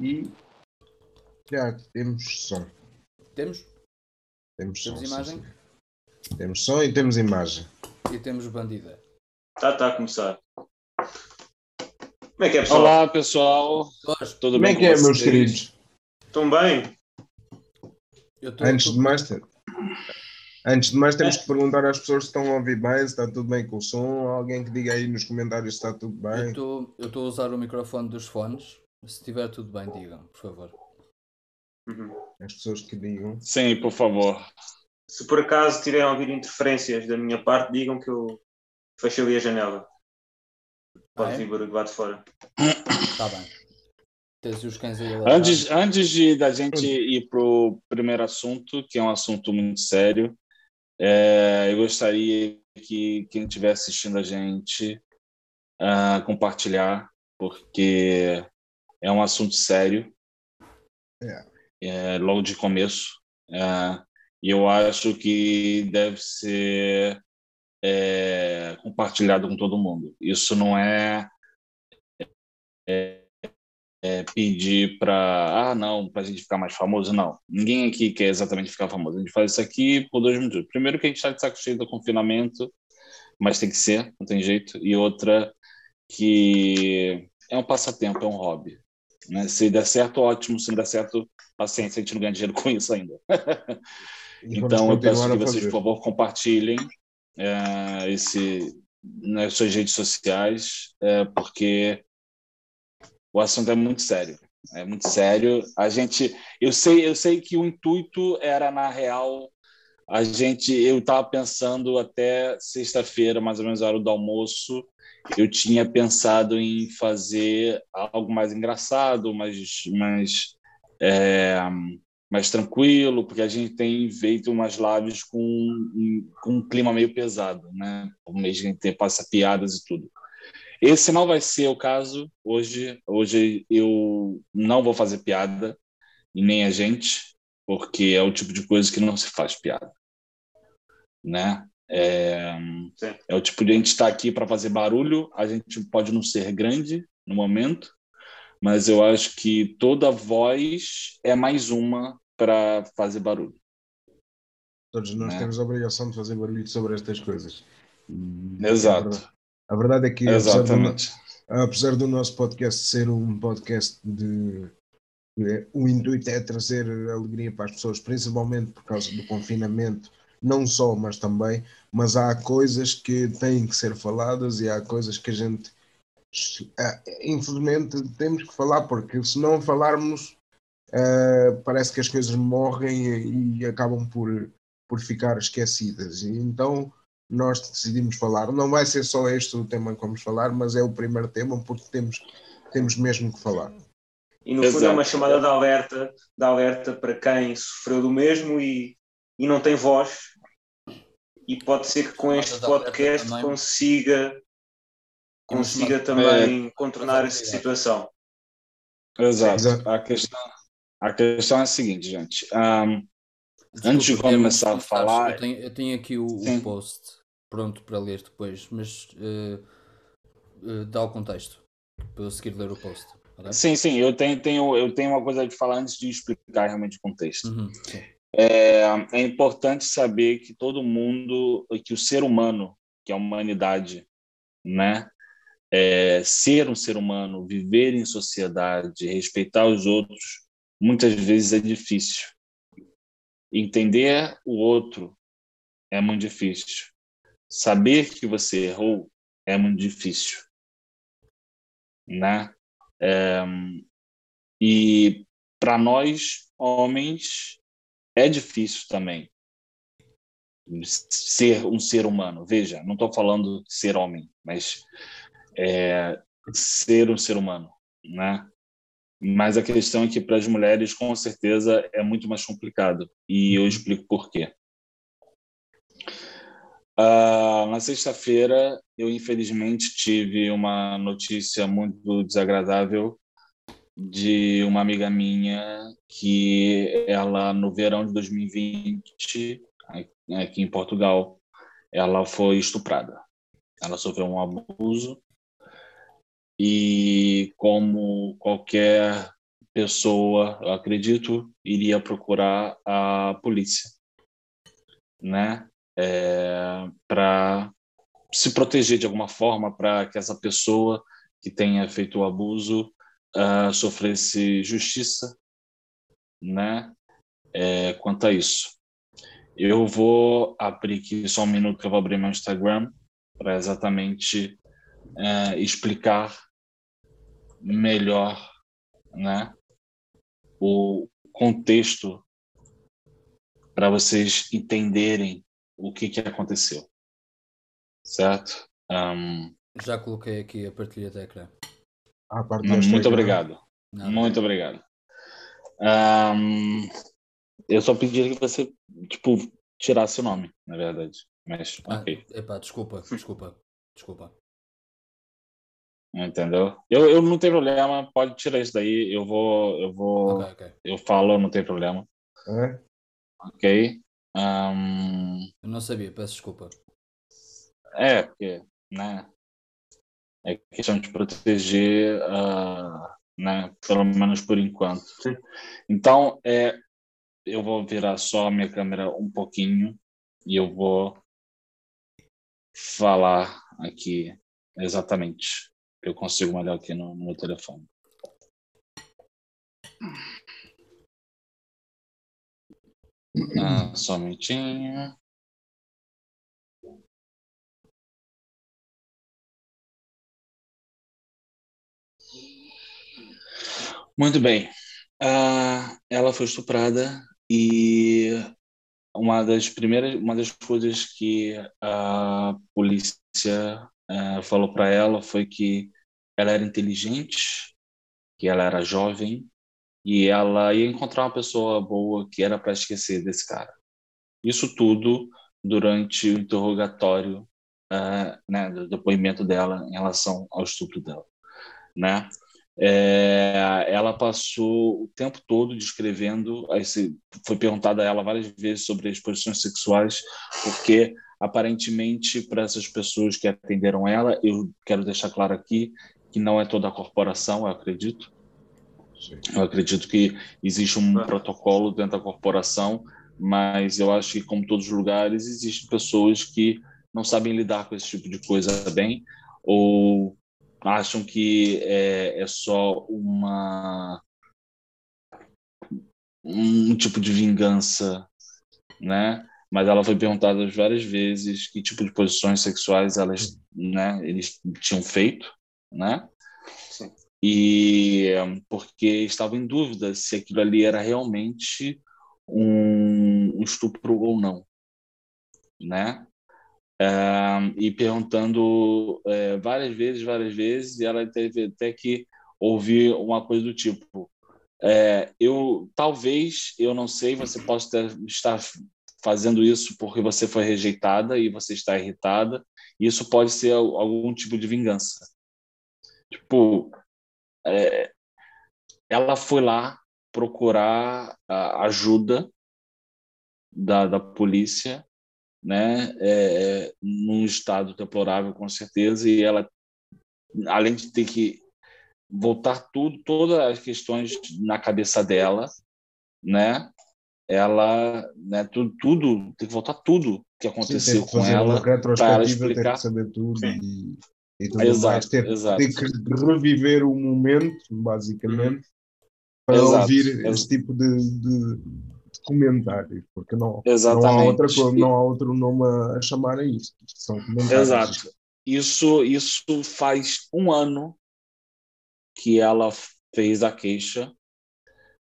E já temos som. Temos? Temos som. Temos imagem? sim. Temos som e temos imagem. E temos bandida. Tá, tá a começar. Como é que é, pessoal? Olá, pessoal. Tudo Como bem é que é, com meus vocês? queridos? Estão bem? eu tô, Antes tô- de mais, te- antes de mais temos que perguntar às pessoas se estão a ouvir bem, se está tudo bem com o som. Alguém que diga aí nos comentários se está tudo eu bem. eu estou a usar o microfone dos fones. Se estiver tudo bem, digam, por favor. Uhum. As pessoas que digam. Sim, por favor. Se por acaso tiverem a ouvir interferências da minha parte, digam que eu fechei ali a janela. Pode Ah, é? vir barulho lá de fora. Está bem. Tens os cães aí. Antes, antes de da gente ir para o primeiro assunto, que é um assunto muito sério, é, eu gostaria que quem estiver assistindo a gente ah, compartilhar, porque é um assunto sério, é, logo de começo, é, e eu acho que deve ser é, compartilhado com todo mundo. Isso não é é, pedir para ah não para a gente ficar mais famoso não. Ninguém aqui quer exatamente ficar famoso. A gente faz isso aqui por dois motivos primeiro que a gente está de saco cheio do confinamento mas tem que ser não tem jeito. E outra que é um passatempo é um hobby né? se der certo ótimo se não der certo paciência a gente não ganha dinheiro com isso ainda então eu peço que vocês por favor compartilhem é, esse nas suas redes sociais é, porque o assunto é muito sério. É muito sério. A gente, eu sei, eu sei que o intuito era na real. A gente, eu estava pensando até sexta-feira, mais ou menos a hora do almoço, eu tinha pensado em fazer algo mais engraçado, mais, mais, é, mais tranquilo, porque a gente tem feito umas lives com, com um clima meio pesado, né? O mês que a gente passa piadas e tudo. Esse não vai ser o caso hoje. Hoje eu não vou fazer piada e nem a gente, porque é o tipo de coisa que não se faz piada, né? É, é o tipo de a gente estar aqui para fazer barulho. A gente pode não ser grande no momento, mas eu acho que toda voz é mais uma para fazer barulho. Todos nós né? temos a obrigação de fazer barulho sobre estas coisas. Exato, A verdade é que, apesar do, exatamente. apesar do nosso podcast ser um podcast de. é, O intuito é trazer alegria para as pessoas, principalmente por causa do confinamento, não só, mas também. Mas há coisas que têm que ser faladas e há coisas que a gente, ah, infelizmente, temos que falar, porque se não falarmos, ah, parece que as coisas morrem e acabam por, por ficar esquecidas. E então nós decidimos falar. Não vai ser só este o tema que vamos falar, mas é o primeiro tema porque temos, temos mesmo que falar. E no fundo é Exato. uma chamada de alerta, de alerta para quem sofreu do mesmo e, e não tem voz. E pode ser que com este podcast consiga, consiga também contornar essa situação. Exato. A questão, a questão é a seguinte, gente. Desculpa, Antes de começar a falar- Eu tenho, eu tenho aqui o, o post pronto para ler depois, mas eh, eh, dá o contexto para eu seguir ler o post. ok? sim, sim, eu tenho, tenho, eu tenho uma coisa de falar antes de explicar realmente o contexto. Uhum, sim. É, é importante saber que todo mundo, que o ser humano, que a humanidade, né? É, ser um ser humano, viver em sociedade, respeitar os outros, muitas vezes é difícil. Entender o outro é muito difícil. Saber que você errou é muito difícil, né? É, e para nós homens é difícil também ser um ser humano. Veja, não estou falando ser homem, mas é, ser um ser humano, né? Mas a questão é que para as mulheres, com certeza, é muito mais complicado. E eu explico por quê. Ah, na sexta-feira, eu infelizmente tive uma notícia muito desagradável de uma amiga minha que ela, no verão de 2020, aqui em Portugal, ela foi estuprada. Ela sofreu um abuso e como qualquer pessoa, eu acredito, iria procurar a polícia, né? É, para se proteger de alguma forma, para que essa pessoa que tenha feito o abuso uh, sofresse justiça, né? É, quanto a isso. Eu vou abrir aqui só um minuto que eu vou abrir meu Instagram para exatamente uh, explicar melhor, né? O contexto para vocês entenderem o que que aconteceu, certo? Um, Já coloquei aqui a partilha da ecrã. Parte não, desta muito obrigado. Nada. Muito obrigado. Ahn, eu só pedi que você, tipo, tirasse o nome, na verdade. Mas, Ah, ok. epá, desculpa, desculpa, desculpa. Entendeu? Eu, eu não tenho problema, pode tirar isso daí. Eu vou, eu vou, Ok, ok. eu falo, não tem problema. É? Ok? Ahn, Eu não sabia, peço desculpa. é, porque, né? É questão de proteger, ah, né? Pelo menos por enquanto. Sim. Então, é, eu vou virar só a minha câmera um pouquinho e eu vou falar aqui exatamente. Eu consigo melhor aqui no, no meu telefone. Ah, só um minutinho. Muito bem. Ah, ela foi estuprada e uma das primeiras, uma das coisas que a polícia ah, falou para ela foi que ela era inteligente, que ela era jovem e ela ia encontrar uma pessoa boa que era para esquecer desse cara. Isso tudo durante o interrogatório, ah, né, do depoimento dela em relação ao estupro dela, né? É, ela passou o tempo todo descrevendo, aí se- foi perguntada a ela várias vezes sobre as posições sexuais, porque aparentemente para essas pessoas que atenderam ela, eu quero deixar claro aqui que não é toda a corporação, eu acredito. Eu acredito que existe um Ah. protocolo dentro da corporação, mas eu acho que, como todos os lugares, existem pessoas que não sabem lidar com esse tipo de coisa bem, ou acham que é, é só uma um tipo de vingança, né? Mas ela foi perguntada várias vezes que tipo de posições sexuais elas, né, eles tinham feito, né? Sim. E porque estava em dúvida se aquilo ali era realmente um, um estupro ou não, né? E perguntando eh, várias vezes, várias vezes, e ela teve até que ouvir uma coisa do tipo: é, eu talvez, eu não sei, você possa estar fazendo isso porque você foi rejeitada e você está irritada. E isso pode ser al- algum tipo de vingança. Tipo, é, ela foi lá procurar ajuda da, da polícia, né? É, num estado deplorável, com certeza, e ela, além de ter que voltar tudo, todas as questões na cabeça dela, né? Ela, né? Tudo, tudo tem que voltar tudo que Sim, aconteceu tem que com ela para ela retrospectiva, tem explicar. que saber tudo Sim. e, e tudo mais. Exato, Ter, exato. tem que reviver o momento, basicamente, para Exato, ouvir ex- esse tipo de, de comentários, porque não, não há outra não há outro nome a, chamar a isso. São comentários. Exato. Isso, isso faz um ano que ela fez a queixa.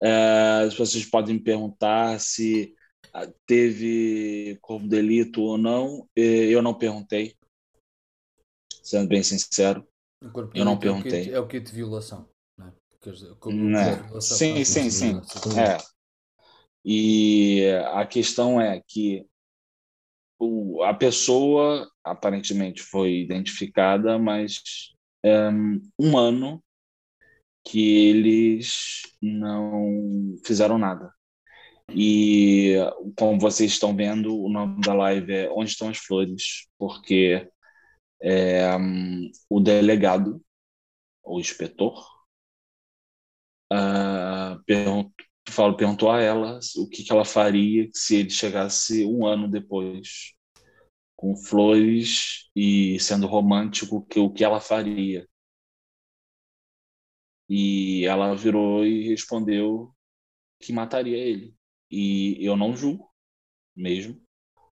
É, as pessoas podem me perguntar se ah, teve como delito ou não. Eu não perguntei, sendo bem sincero. Eu não é perguntei. É o kit de violação. Né? Quer dizer, como o kit de violação Sim, sim, sim. É. E a questão é que o, a pessoa aparentemente foi identificada, mas é um ano que eles não fizeram nada. E como vocês estão vendo, o nome da live é Onde Estão as Flores, porque é, hum, o delegado, o inspetor, uh, perguntou, falo, perguntou a ela o que, que ela faria se ele chegasse um ano depois com flores e sendo romântico, que o que ela faria. E ela virou e respondeu que mataria ele. E eu não julgo mesmo,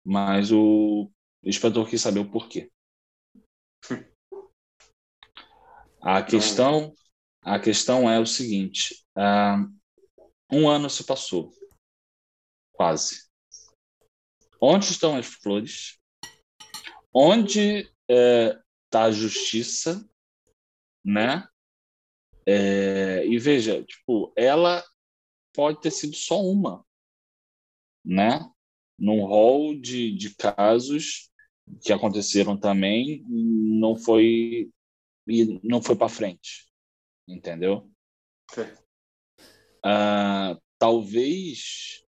mas o inspetor quis saber o porquê. A questão, a questão é o seguinte: uh, um ano se passou, quase. Onde estão as flores? Onde está é, tá a justiça, né? É, e veja, tipo, ela pode ter sido só uma, né? Num rol de, de casos que aconteceram também, não foi e não foi para frente, entendeu? Ah, talvez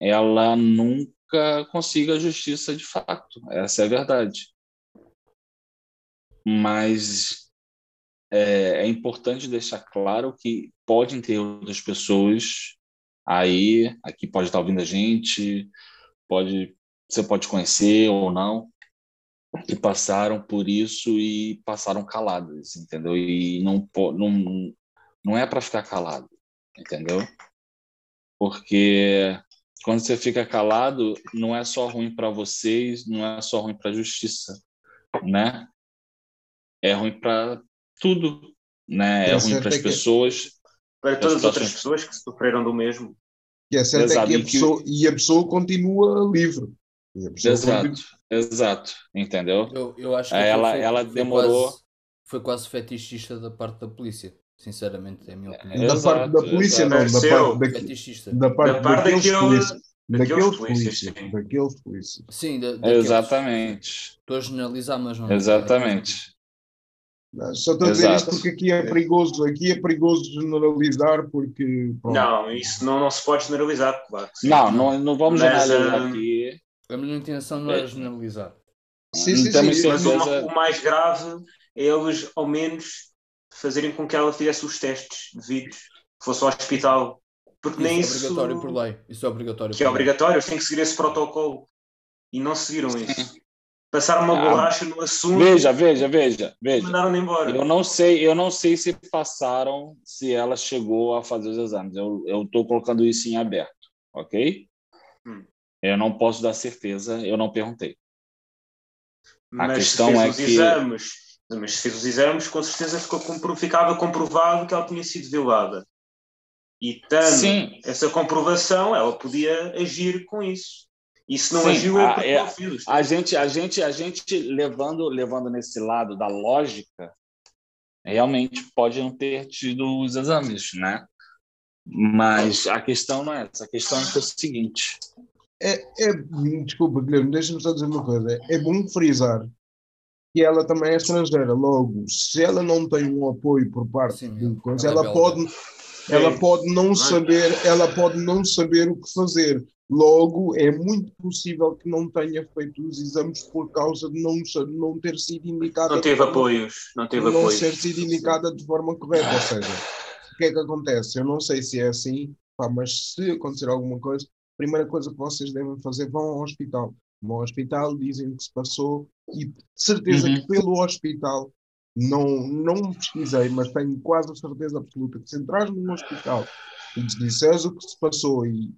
ela nunca consiga a justiça de fato, essa é a verdade. Mas é, é importante deixar claro que podem ter outras pessoas aí, aqui pode estar ouvindo a gente, pode, você pode conhecer ou não, que passaram por isso e passaram caladas, entendeu? E não, não, não é para ficar calado, entendeu? Porque quando você fica calado, não é só ruim para vocês, não é só ruim para a justiça, né? É ruim para tudo, né? É ruim para as pessoas. Para todas as outras pessoas que sofreram do mesmo. E é certo é que a pessoa, e a pessoa continua livre. Exato, continua... exato, entendeu? Eu, eu acho que ela, foi, ela foi demorou. Quase, foi quase fetichista da parte da polícia, sinceramente, é a minha opinião. Da Exato, parte da polícia, não, da parte, da, da parte, Da parte daqueles daquele- polícia. daqueles Daqueles polícias, polícia. sim. Daqueles polícia. Sim, da, daqueles. Exatamente, Estou a generalizar, mas não. exatamente. Só estou a dizer isto porque aqui é perigoso, aqui é perigoso generalizar porque pronto, Não, isso não, não se pode generalizar, claro. sim. Não, não, não vamos Mas, generalizar ah, aqui. A minha intenção não era generalizar. Sim, sim, sim. Mas o mais grave é eles, ao menos, fazerem com que ela fizesse os testes devidos, que fosse ao hospital. Porque nem Isso é isso. obrigatório por lei. Isso é obrigatório Que é obrigatório, eles têm que seguir esse protocolo. E não seguiram isso. Passaram uma Ah, borracha no assunto Veja, veja, veja, veja. mandaram-no embora. Eu não sei, eu não sei se passaram, se ela chegou a fazer os exames. Eu eu estou colocando isso em aberto, ok? Hum. Eu não posso dar certeza, eu não perguntei. A mas questão se fez é os que- exames, mas se fez os exames, com certeza ficou compro- ficava comprovado que ela tinha sido violada. E tendo Sim. essa comprovação, ela podia agir com isso. E se não Sim, agiu, é a- é-. A gente, a gente, a gente levando, levando nesse lado da lógica, realmente pode não ter tido os exames, né? Mas a questão não é essa. A questão é o seguinte. É, é, desculpa, Guilherme, deixa-me só dizer uma coisa. É bom frisar que ela também é estrangeira. Logo, se ela não tem um apoio por parte Sim, de coisa, ela é ela pode, ela pode não saber, ela pode não saber o que fazer. Logo, é muito possível que não tenha feito os exames por causa de não, não ter sido indicada. Não teve forma- apoios. Não teve não apoios. ser sido indicada de forma correta. Ou seja, o que é que acontece? Eu não sei se é assim, pá, mas se acontecer alguma coisa, a primeira coisa que vocês devem fazer, vão ao hospital. Vão ao hospital, dizem o que se passou e de certeza Uhum. que pelo hospital, não, não pesquisei, mas tenho quase a certeza absoluta que se entrares num hospital e lhes disseres o que se passou e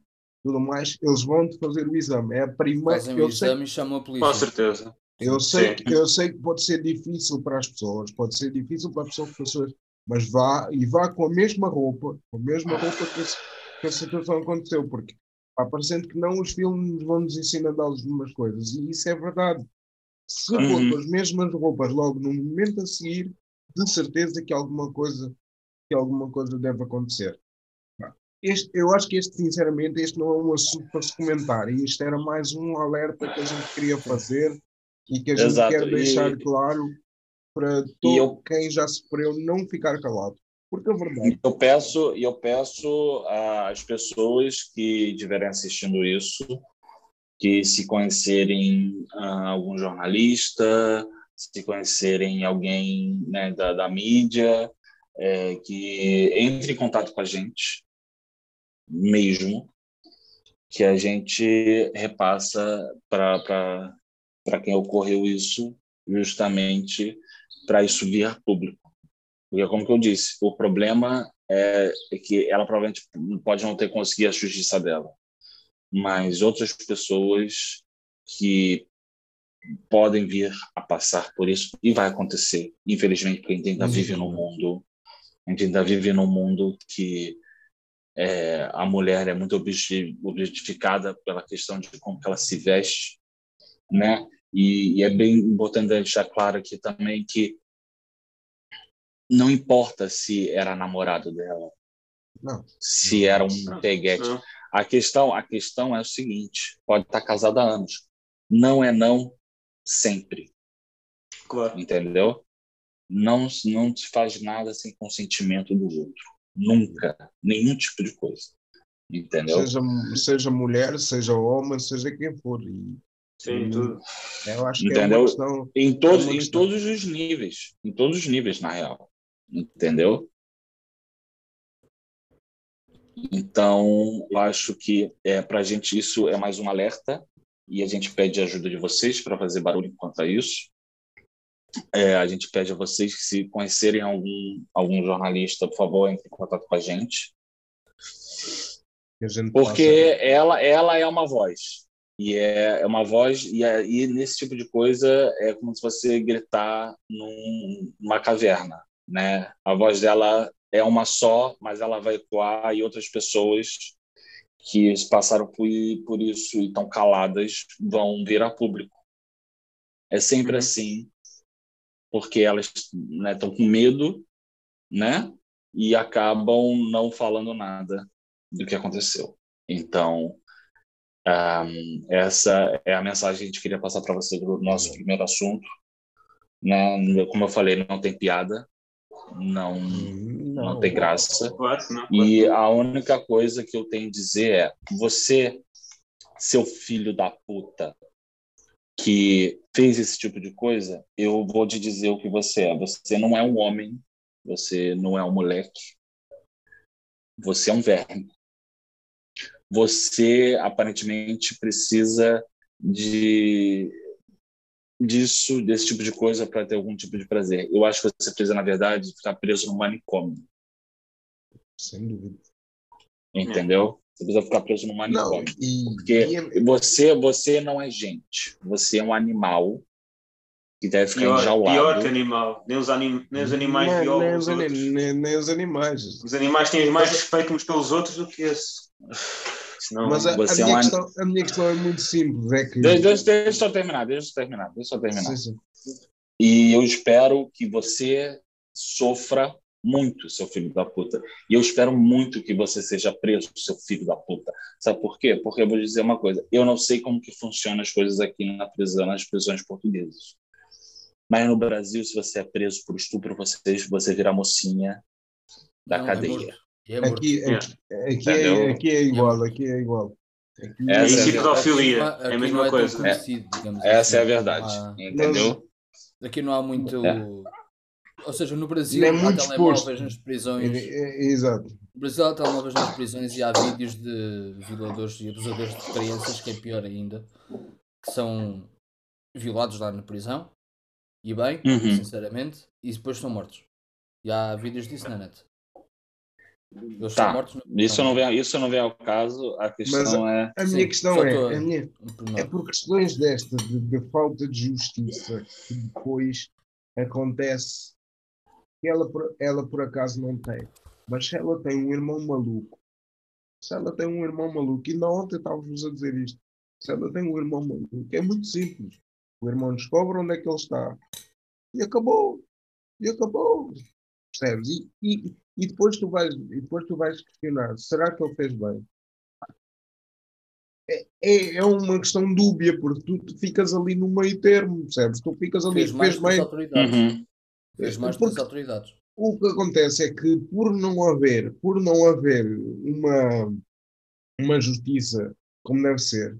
tudo mais, eles vão-te fazer o exame. É a primeira. Fazem o Eu sei, exame e chamam a polícia. Com certeza. eu sei, Sim. que, eu sei que pode ser difícil para as pessoas, pode ser difícil para as pessoas, pessoas mas vá e vá com a mesma roupa, com a mesma roupa que, esse- que a situação aconteceu, porque pá, parecendo que não, os filmes vão nos ensinando algumas coisas, e isso é verdade. Se Uhum. com as mesmas roupas logo no momento a seguir, de certeza que alguma coisa, que alguma coisa deve acontecer. Este, eu acho que este, sinceramente, este não é um assunto para se comentar, e isto era mais um alerta que a gente queria fazer e que a gente Exato, quer e- deixar claro para todo eu- quem já sofreu não ficar calado. Porque a verdade Eu peço, eu peço às pessoas que estiverem assistindo isso que se conhecerem ah, algum jornalista, se conhecerem alguém né, da, da mídia, é, que entre em contato com a gente mesmo, que a gente repassa para quem ocorreu isso, justamente para isso vir público. Porque, como que eu disse, o problema é, que ela provavelmente pode não ter conseguido a justiça dela, mas outras pessoas que podem vir a passar por isso e vai acontecer, infelizmente, porque a gente ainda vive num mundo, a gente ainda vive num mundo que é, a mulher é muito objetificada pela questão de como ela se veste, né? E, e é bem importante deixar claro aqui também que não importa se era namorado dela, Não. se era um peguete. Não. A questão, a questão é o seguinte: pode estar casado há anos, não é não sempre, Claro. entendeu? Não, não se faz nada sem consentimento do outro, nunca, nenhum tipo de coisa, entendeu? Seja, seja mulher, seja homem, seja quem for. E Sim, tudo. eu acho que é uma questão. Em todos, É uma em questão. todos os níveis, em todos os níveis, na real, entendeu? Então, eu acho que é, para a gente isso é mais um alerta e a gente pede a ajuda de vocês para fazer barulho quanto a isso. É, a gente pede a vocês que se conhecerem algum, algum jornalista, por favor, entre em contato com a gente. a gente Porque possa- ela, ela é uma voz. E é, é uma voz, e, é- e nesse tipo de coisa é como se você gritar num- numa caverna, né? A voz dela é uma só, mas ela vai ecoar e outras pessoas que passaram por, por isso e estão caladas vão vir a público. É sempre Uhum. assim, porque elas estão com medo, né? E acabam não falando nada do que aconteceu. Então, ahm, essa é a mensagem que a gente queria passar para você do nosso primeiro assunto. Né? Como eu falei, não tem piada, não, Hum, não tem graça. Não. E a única coisa que eu tenho a dizer é: você, seu filho da puta, que fez esse tipo de coisa, eu vou te dizer o que você é. Você não é um homem, você não é um moleque, você é um verme. Você aparentemente precisa de disso, desse tipo de coisa para ter algum tipo de prazer. Eu acho que você precisa, na verdade, ficar preso no manicômio Sem dúvida. entendeu? Você precisa ficar preso no Não, manicômio. e, Porque e é- você, você não é gente. Você é um animal que deve ficar Pior, enjaulado. pior que animal. Nem os, anim, nem os animais nem, violam nem os nem- nem os animais. Os animais têm mais respeito uns pelos outros do que esse. Senão, Mas a, a é minha questão, a minha questão é muito simples. É que. Deixa, deixa, deixa eu só terminar, deixa eu terminar, deixa eu terminar. Sim, sim. E eu espero que você sofra muito, seu filho da puta. E eu espero muito que você seja preso, seu filho da puta. Sabe por quê? Porque eu vou dizer uma coisa. Eu não sei como que funcionam as coisas aqui na prisão, nas prisões portuguesas. Mas no Brasil, se você é preso por estupro, você, você vira mocinha da Não, é cadeia. E é morto. Aqui, É. aqui, aqui, Entendeu? é, aqui é igual, aqui é igual. Aqui Essa é e pedofilia. Aqui É a mesma coisa. Essa assim. é a verdade. Não há- Entendeu? Aqui não há muito. É. Ou seja, no Brasil é há muito telemóveis exposto. nas É, prisões. é, exato. No Brasil há telemóveis nas prisões e há vídeos de violadores e abusadores de crianças, que é pior ainda, que são violados lá na prisão. E bem, Uhum. sinceramente, e depois são mortos. E há vídeos disso na net. Eles Tá. mortos na Isso não vem, isso não vem ao caso. A questão é. A Sim, minha questão só é, tô- a minha, é por questões destas, de, de falta de justiça, que depois acontece que ela, por- ela por acaso não tem. Mas se ela tem um irmão maluco, se ela tem um irmão maluco, e ainda ontem estávamos a dizer isto, se ela tem um irmão maluco, é muito simples. O irmão descobre onde é que ele está. E acabou. E acabou. Percebes? E, e, e depois tu vais, e depois tu vais questionar, será que ele fez bem? É, é, é uma questão dúbia, porque tu, ficas ali no meio termo, percebes? Tu ficas ali, Fez mais fez bem. autoridades. Uhum. Fez mais que as Porque- autoridades. o que acontece é que por não haver, por não haver uma, uma justiça como deve ser,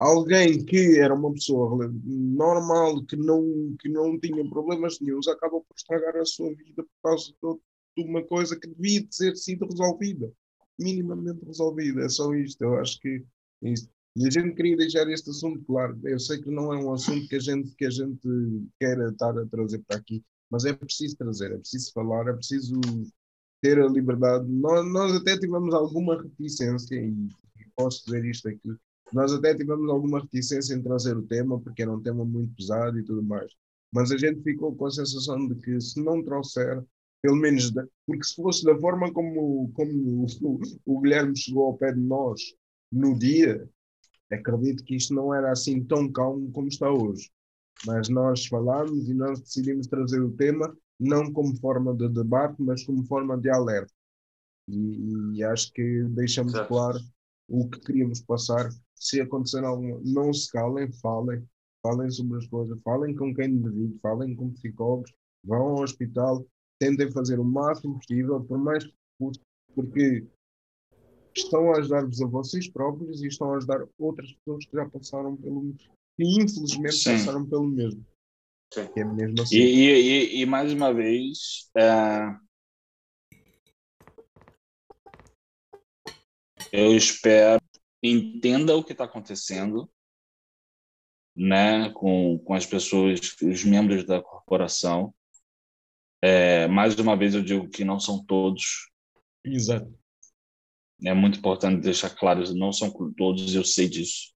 alguém que era uma pessoa normal, que não, que não tinha problemas nenhums, acaba por estragar a sua vida por causa de, de uma coisa que devia de ser sido resolvida, minimamente resolvida. É só isto. Eu acho que é isto. E a gente queria deixar este assunto claro. Eu sei que não é um assunto que a gente, que a gente queira estar a trazer para aqui, mas é preciso trazer, é preciso falar, é preciso ter a liberdade. Nós, nós até tivemos alguma reticência, e posso dizer isto aqui, nós até tivemos alguma reticência em trazer o tema, porque era um tema muito pesado e tudo mais. Mas a gente ficou com a sensação de que se não trouxer, pelo menos, da, porque se fosse da forma como, como o, o Guilherme chegou ao pé de nós no dia, acredito que isto não era assim tão calmo como está hoje. Mas nós falámos e nós decidimos trazer o tema não como forma de debate, mas como forma de alerta. E, e acho que deixamos Exato. claro o que queríamos passar. Se acontecer alguma, não se calem, falem, falem sobre as coisas, falem com quem devido, falem com psicólogos, vão ao hospital, tentem fazer o máximo possível, por mais que custe, porque estão a ajudar-vos a vocês próprios e estão a ajudar outras pessoas que já passaram pelo mesmo, que infelizmente Sim. passaram pelo mesmo. Sim. É mesmo assim. E, e, e, mais uma vez, é... eu espero entenda o que está acontecendo, né, com, com as pessoas, os membros da corporação. É, mais uma vez eu digo que não são todos. Exato. É muito importante deixar claro, não são todos, eu sei disso.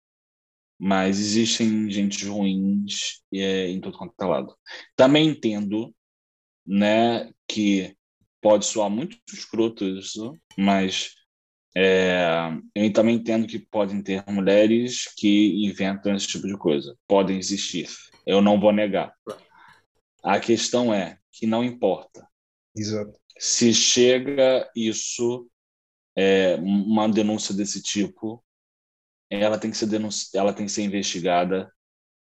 Mas existem gente ruins é, em todo quanto é lado. Também entendo né, que pode soar muito escroto isso, mas é, eu também entendo que podem ter mulheres que inventam esse tipo de coisa. Podem existir. Eu não vou negar. A questão é que não importa. Exato. Se chega isso é, uma denúncia desse tipo, ela tem que ser denunci... ela tem que ser investigada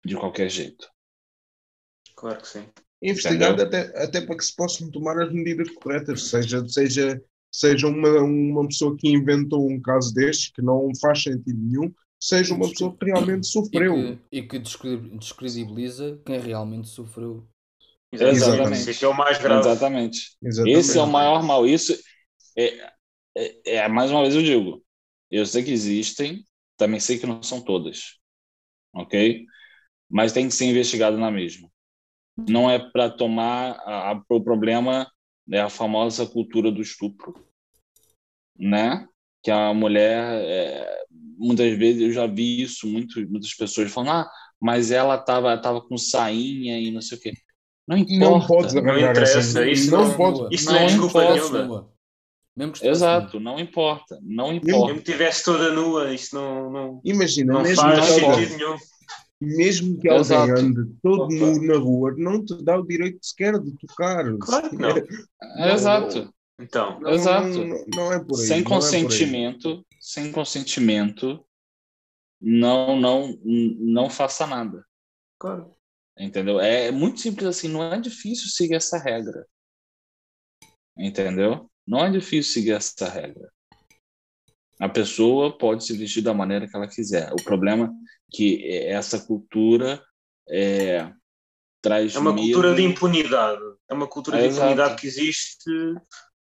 de qualquer jeito. Claro que sim. Investigada até, até para que se possam tomar as medidas corretas, seja, seja, seja uma, uma pessoa que inventou um caso destes, que não faz sentido nenhum, seja uma pessoa que realmente sofreu. E que, e que descredibiliza quem realmente sofreu. Exatamente. Esse é o mais grave. Exatamente. Exatamente. Esse é o maior mal. Isso é, é, é, mais uma vez eu digo, eu sei que existem, também sei que não são todas, ok? Mas tem que ser investigado na mesma. Não é para tomar a, a, o problema é a famosa cultura do estupro, né? Que a mulher é, muitas vezes eu já vi isso muito, muitas pessoas falando ah mas ela tava tava com sainha e não sei o quê não importa não pode não interessa isso não, não pode isso não, não é desculpa nenhuma mesmo que Exato, não importa, não importa. Mesmo que estivesse toda nua, isso não, não, Imagina, não mesmo faz sentido nenhum. Mesmo que alguém Exato. ande todo nu na rua, não te dá o direito sequer de tocar. Claro que não. É, Exato. Então, não, Exato. Não, não, é por aí. Sem consentimento, sem consentimento, não, não, não faça nada. Claro. Entendeu? É muito simples assim, não é difícil seguir essa regra. Entendeu? Não é difícil seguir essa regra. A pessoa pode se vestir da maneira que ela quiser. O problema é que essa cultura é, traz. É uma medo... cultura de impunidade. É uma cultura é de exato. impunidade que existe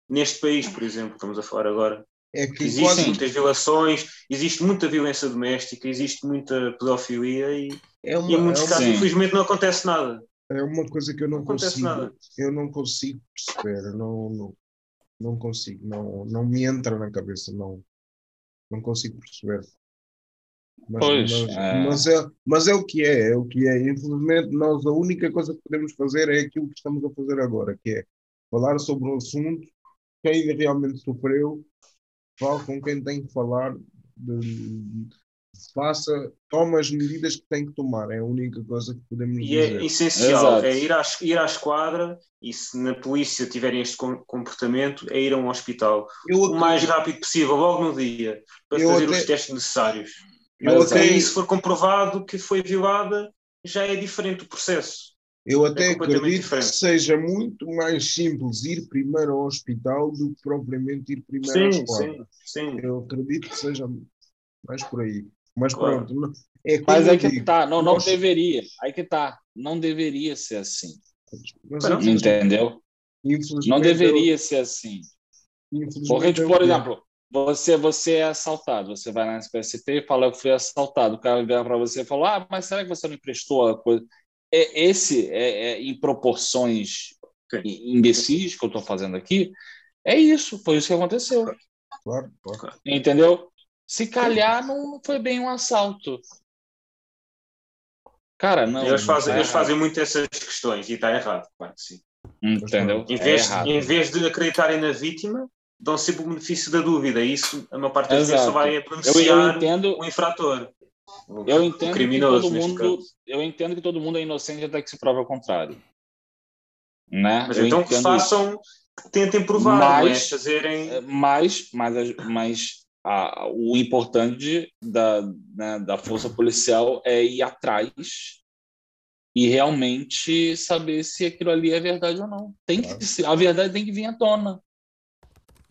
neste país, por exemplo, estamos a falar agora. É que existem quase... muitas violações, existe muita violência doméstica, existe muita pedofilia e, é uma, e em muitos é casos, sim. infelizmente, não acontece nada. É uma coisa que eu não, não consigo. Nada. Eu não consigo perceber. Não, não, não consigo, não, não me entra na cabeça, não, não consigo perceber. Mas, pois, mas, é... Mas, é, mas é o que é, é o que é. Infelizmente, nós a única coisa que podemos fazer é aquilo que estamos a fazer agora, que é falar sobre o assunto, quem realmente sofreu, fala com quem tem que falar, de, faça, toma as medidas que tem que tomar, é a única coisa que podemos e dizer. E é essencial, é ir à, ir à esquadra e se na polícia tiverem este comportamento, é ir a um hospital eu o mais rápido possível, logo no dia, para fazer até... os testes necessários. Eu até... E se for comprovado que foi violada, já é diferente o processo. Eu é até é acredito diferente. que seja muito mais simples ir primeiro ao hospital do que propriamente ir primeiro sim, à escola. Sim, sim. Eu acredito que seja mais por aí. Mas claro. pronto. É Mas é que digo, tá, não, não deveria. Aí que tá. Não deveria ser assim. Mas, Entendeu? Não deveria eu... ser assim. Porque, tipo, por exemplo, você, você é assaltado, você vai na SPST e fala, eu fui assaltado. O cara vem para você e fala, ah, mas será que você não emprestou a coisa? É, esse, é, é, em proporções Sim. imbecis que eu estou fazendo aqui, é isso, foi isso que aconteceu. Claro, claro. Entendeu? Se calhar não foi bem um assalto. Cara, não. Eles fazem, tá eles fazem muito essas questões e está errado, claro que sim. Entendeu? Em vez, é em vez de acreditarem na vítima, dão sempre o benefício da dúvida. Isso, a maior parte das vezes, só vai beneficiar eu, eu entendo, o infrator. Eu entendo, criminoso, que todo mundo, eu entendo que todo mundo é inocente até que se prove ao contrário. Né? Mas eu então que façam, tentem provar, mas, é fazerem. É, mas, mas, mas a, o importante da, né, da força policial é ir atrás e realmente saber se aquilo ali é verdade ou não. Tem claro. que, a verdade tem que vir à tona.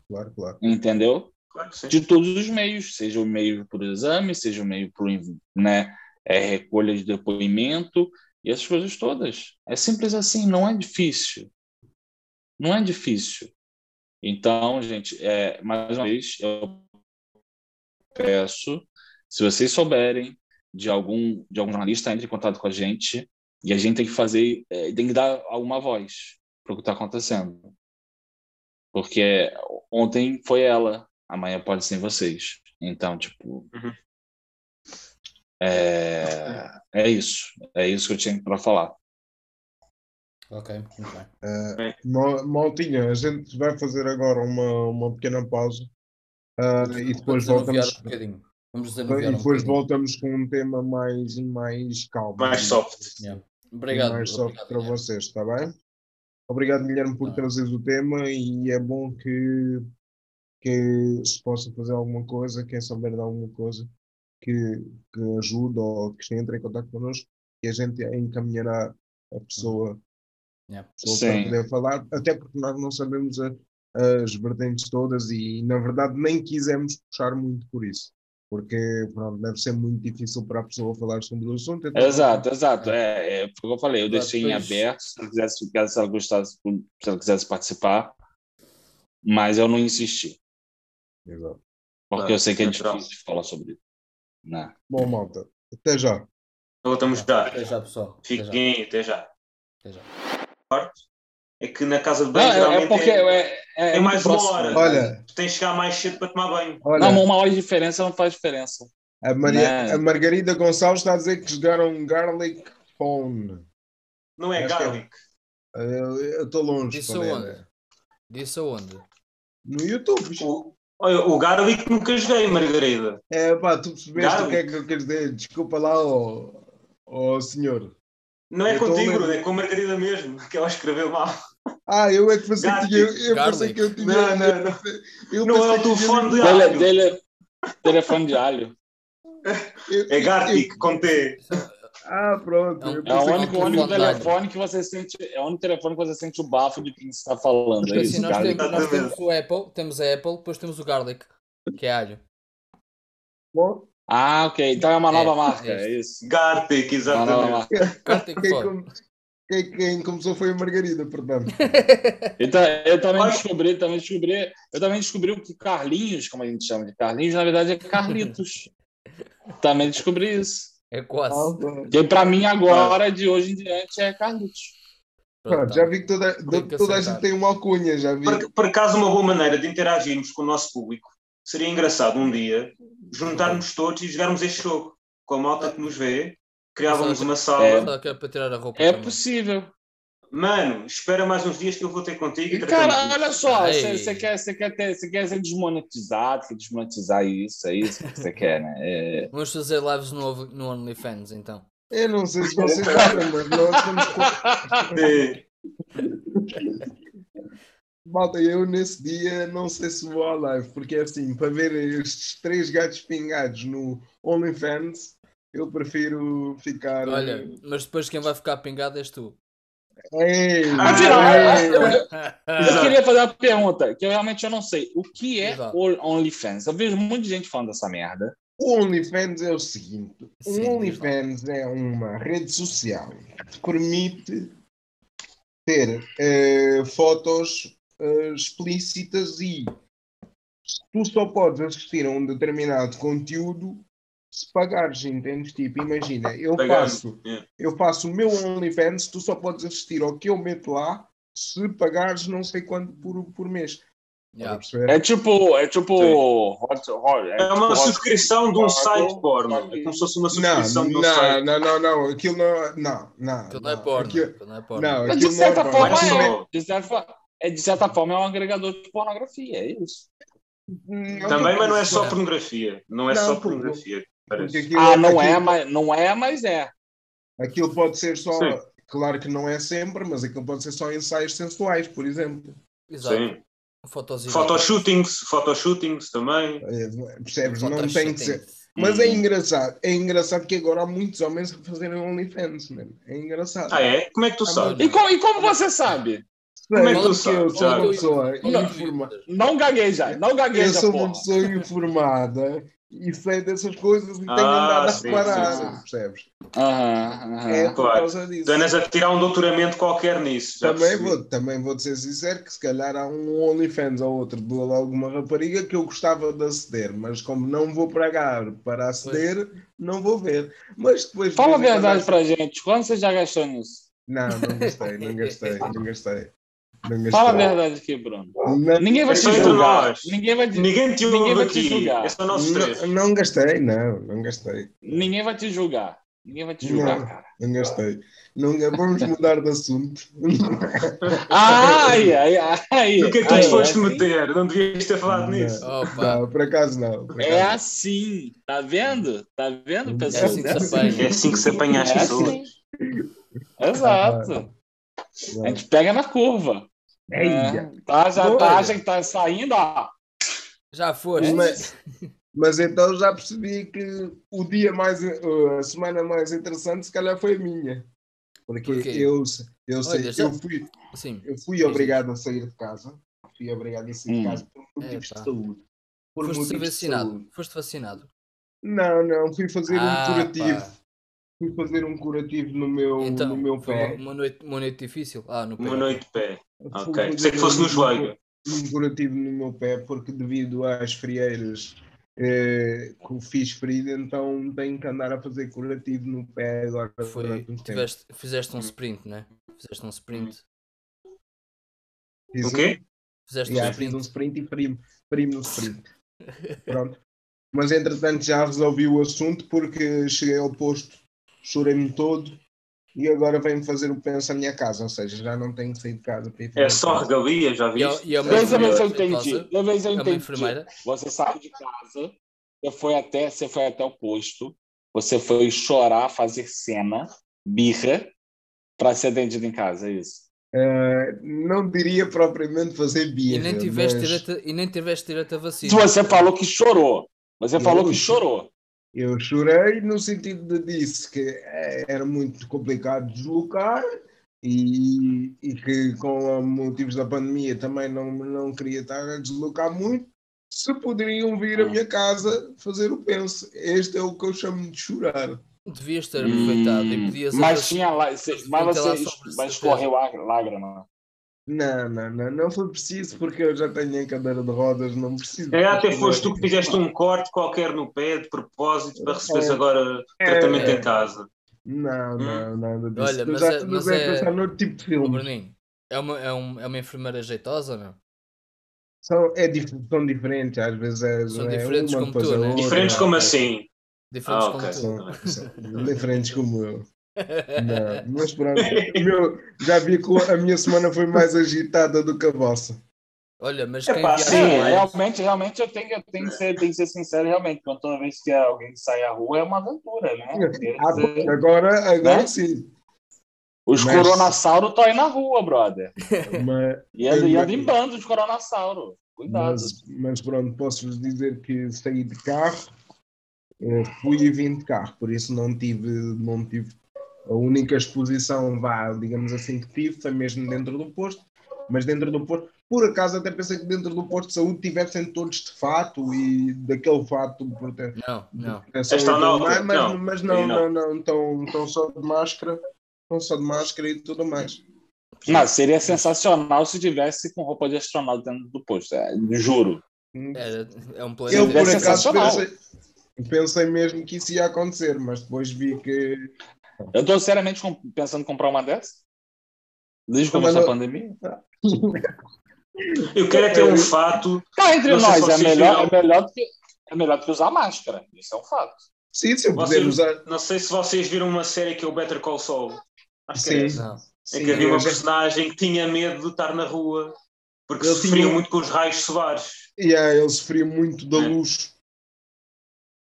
Claro, claro. Entendeu? Claro de todos os meios, seja o meio por exame, seja o meio por né, é, recolha de depoimento e essas coisas todas. É simples assim, não é difícil. Não é difícil. Então, gente, é, mais uma vez, eu peço, se vocês souberem de algum, de algum jornalista, entre em contato com a gente e a gente tem que fazer, é, tem que dar alguma voz para o que está acontecendo. Porque ontem foi ela, amanhã pode ser vocês. Então, tipo. Uhum. É, é isso. É isso que eu tinha para falar. Ok, muito bem. Uh, Maltinha, a gente vai fazer agora uma, uma pequena pausa uh, e depois voltamos. Um Vamos e depois um voltamos com um tema mais, mais calmo. Mais soft. Yeah. Obrigado. Mais soft obrigado, para Guilherme. vocês, está bem? Obrigado, Guilherme, por ah. trazeres o tema e é bom que, que se possa fazer alguma coisa, quem souber de alguma coisa que, que ajude ou que entre em contato connosco, e a gente encaminhará a pessoa Yeah. para poder falar, até porque nós não sabemos a, as vertentes todas e, na verdade, nem quisemos puxar muito por isso. Porque pronto, deve ser muito difícil para a pessoa falar sobre o assunto. Então... Exato, exato. É, é foi o que eu falei. Eu deixei em aberto se ela, quisesse, se ela gostasse, se ela quisesse participar, mas eu não insisti. Exato. Porque eu sei que é difícil falar sobre isso. Né? Bom, malta, até já. Voltamos já. Até já, pessoal. Fiquem, até já. Até já é que na casa de banho não, é, é geralmente é, porque é, é, é mais uma hora. Olha, tu tens de chegar mais cedo para tomar banho. Olha, não, uma hora de diferença não faz diferença. A, Maria, a Margarida Gonçalves está a dizer que jogaram garlic phone. Não é Acho garlic. eu estou longe. Disse aonde? Disse aonde? No YouTube. O, o garlic nunca joguei, Margarida. É pá, tu percebeste garlic. o que é que eu quero dizer? Desculpa lá, ó, ó senhor. Não é eu contigo, Bruno, é com a Margarida mesmo, que ela escreveu mal. Ah, eu é que pensei que tinha. Eu pensei que eu tinha. Não, não, não. Eu não é o telefone de alho. Dele, telefone de alho. É Gartic com T. Ah, pronto. É, é o único, único telefone que você sente. É o único telefone que você sente o bafo de quem está falando. É assim, nós, temos, nós temos o Apple, temos a Apple, depois temos o Garlic, que é alho. Bom, ah, ok. Então é uma nova é, marca, é isso. Gartic, exatamente. Gartic quem, quem, quem, começou foi a Margarida, portanto. então, eu também descobri, também descobri, eu também descobri que Carlinhos, como a gente chama de Carlinhos, na verdade é Carlitos. também descobri isso. É quase. Que para mim agora, de hoje em diante, é Carlitos. Pronto, já vi que toda, toda a gente tem uma alcunha, já vi. Por, por acaso, uma boa maneira de interagirmos com o nosso público seria engraçado um dia juntarmos todos e jogarmos este jogo com a malta que nos vê, criávamos uma sala. É, é possível. Mano, espera mais uns dias que eu vou ter contigo. E cara, olha só, você quer, quer, ter, quer ser desmonetizado, quer desmonetizar isso, é isso que você quer, né? É... Vamos fazer lives no, no OnlyFans, então. Eu não sei se vocês sabem, mas nós estamos. Malta, eu nesse dia não sei se vou à live, porque é assim, para ver estes três gatos pingados no OnlyFans, eu prefiro ficar. Olha, mas depois quem vai ficar pingado és tu. Ei, eu queria fazer uma pergunta que eu realmente eu não sei. O que é o OnlyFans? Eu vejo muita gente falando dessa merda. O OnlyFans é o seguinte: o OnlyFans é uma rede social que permite ter uh, fotos uh, explícitas e tu só podes assistir a um determinado conteúdo se pagares, entendes? Tipo, imagina, eu faço, eu faço o meu OnlyFans, tu só podes assistir ao que eu meto lá se pagares não sei quanto por, por mês. Yeah. É tipo, é tipo, hot, hot, é, é uma tipo subscrição de um site porno. É como se fosse uma subscrição não, de um não, site. Não, não, não, aquilo não, não, não. Aquilo não é porno. Aquilo, não é porno. Não, Mas de certa não é forma é, de certa, é, de certa forma é um agregador de pornografia, é isso. Não, Também, mas não é só pornografia. Não é não, só pornografia. Ah, não é, mas não é, mas é. Aquilo pode ser só, Sim. claro que não é sempre, mas aquilo pode ser só ensaios sensuais, por exemplo. Exato. Sim. Photoshootings, photoshootings também. É, percebes? Não tem que ser. Mas é engraçado, é engraçado que agora há muitos homens a fazerem OnlyFans, mesmo. É engraçado. Ah, é? Como é que tu sabes? E como, e como você sabe? Como é que tu sabes? Eu sou uma pessoa informada. Não gagueja, não gagueja. Eu sou uma pessoa informada e sei dessas coisas e tenho ah, andado a reparar, percebes? Aham, É por claro. causa disso. Tu andas a tirar um doutoramento qualquer nisso. Também vou, também vou ser sincero que se calhar há um OnlyFans ou outro de alguma rapariga que eu gostava de aceder, mas como não vou pagar para aceder, pois. não vou ver. Mas depois. Fala a verdade para a gente, quando você já gastou nisso? Não, não gastei, não gastei, não gastei. Fala a verdade aqui, Bruno. Não, ninguém vai te julgar. Ninguém vai te, ninguém te, ninguém vai te julgar. Esse é o nosso não, não gastei, não, não gastei. Ninguém vai te julgar. Ninguém vai te julgar, não, cara. Não gastei. Não, vamos mudar de assunto. ai, ai, ai. O que é que tu te foste meter? Não devias ter falado não, nisso. Opa. Não, por acaso não. Por é acaso. É assim. Tá vendo? Tá vendo, pessoal? É assim que se apanha. É assim que se apanha as é pessoas. Assim. Exato. A gente pega na curva. É, tá, já tá, já tá saindo, ó. Já foi. Mas, mas então já percebi que o dia mais, a semana mais interessante, se calhar, foi a minha. Porque Por eu, eu, sei, Olha, já... eu fui, Sim. eu fui obrigado a sair de casa. Fui obrigado a sair hum. de casa por motivos é, de saúde. Por Foste vacinado? Foste vacinado? Não, não, fui fazer ah, um curativo. Pá. Fui fazer um curativo no meu, então, no meu pé. Uma, noite, uma noite difícil? Ah, no pé. Uma noite de pé. Ok. Pensei que fosse no joelho. Um curativo no meu pé, porque devido às frieiras eh, que fiz ferida, então tenho que andar a fazer curativo no pé agora. Foi, um tiveste, fizeste um sprint, né? Fizeste um sprint. Fiz o quê? Fizeste yeah, um sprint. Fiz um sprint e feri-me no sprint. Pronto. Mas entretanto já resolvi o assunto porque cheguei ao posto, chorei-me todo e agora vem-me fazer o penso à minha casa, ou seja, já não tenho que sair de casa para ir É só regalia, já viste? E, e a vez eu entendi. Da vez eu entendi. Você sai de casa, você foi até, você foi até o posto, você foi chorar, fazer cena, birra, para ser atendido em casa, é isso? Uh, não diria propriamente fazer birra. E nem tiveste, mas... direito, e nem tiveste direito a vacina. Você falou que chorou. Você eu, falou que chorou. Eu chorei no sentido de disse que era muito complicado deslocar e, e que com motivos da pandemia também não, não queria estar a deslocar muito. Se poderiam vir à minha casa fazer o penso. Este é o que eu chamo de chorar. Devias ter aproveitado hum, e podias Mas tinha lá, mas mas escorreu lágrima. Não, não, não, não foi preciso porque eu já tenho a cadeira de rodas, não preciso. É, até foste tu que fizeste um corte qualquer no pé de propósito para receberes é, agora tratamento é, em casa. Não, não, hum? nada disso. Olha, mas, já, é, mas é, pensar no tipo de filme. Bruninho, é uma, é, um, é uma enfermeira jeitosa ou não? São, é, são diferentes, às vezes é, são é diferentes uma, como tu, né? Diferentes como assim? Diferentes ah, como okay. tu. São, são diferentes como eu. Não, mas pronto, meu, já vi que a minha semana foi mais agitada do que a vossa. Olha, mas quem Epa, sim, realmente, realmente eu tenho, eu tenho, que ser, tenho que ser sincero, realmente, quando toda vez que alguém sai à rua é uma aventura, né? Ah, agora, agora né? sim. Os mas... coronassauros estão aí na rua, brother. Mas... E anda, em bando de coronassauro. Cuidado. Mas, mas pronto, posso-vos dizer que saí de carro, eh, fui e vim de carro, por isso não tive, não tive a única exposição, vá, digamos assim, que tive foi mesmo dentro do posto, mas dentro do posto, por acaso até pensei que dentro do posto de saúde tivessem todos de fato e daquele fato portanto, não, não. Esta não, mas, não, mas não, não, não, estão, estão só de máscara, estão só de máscara e tudo mais. Não, seria sensacional se tivesse com roupa de astronauta dentro do posto, é, juro. É, é um planeta. Eu, por acaso, pensei, pensei mesmo que isso ia acontecer, mas depois vi que. Eu estou seriamente pensando em comprar uma dessas. Desde que começou a pandemia. Eu quero é ter um fato. Tá entre nós, é melhor, é, melhor do que, é melhor do que usar máscara. Isso é um fato. Sim, se eu puder usar. Não sei se vocês viram uma série que é o Better Call Saul. Acho Sim. que é essa. Em que havia uma personagem que tinha medo de estar na rua porque ele sofria tinha... muito com os raios solares. Yeah, ele sofria muito da é. luz.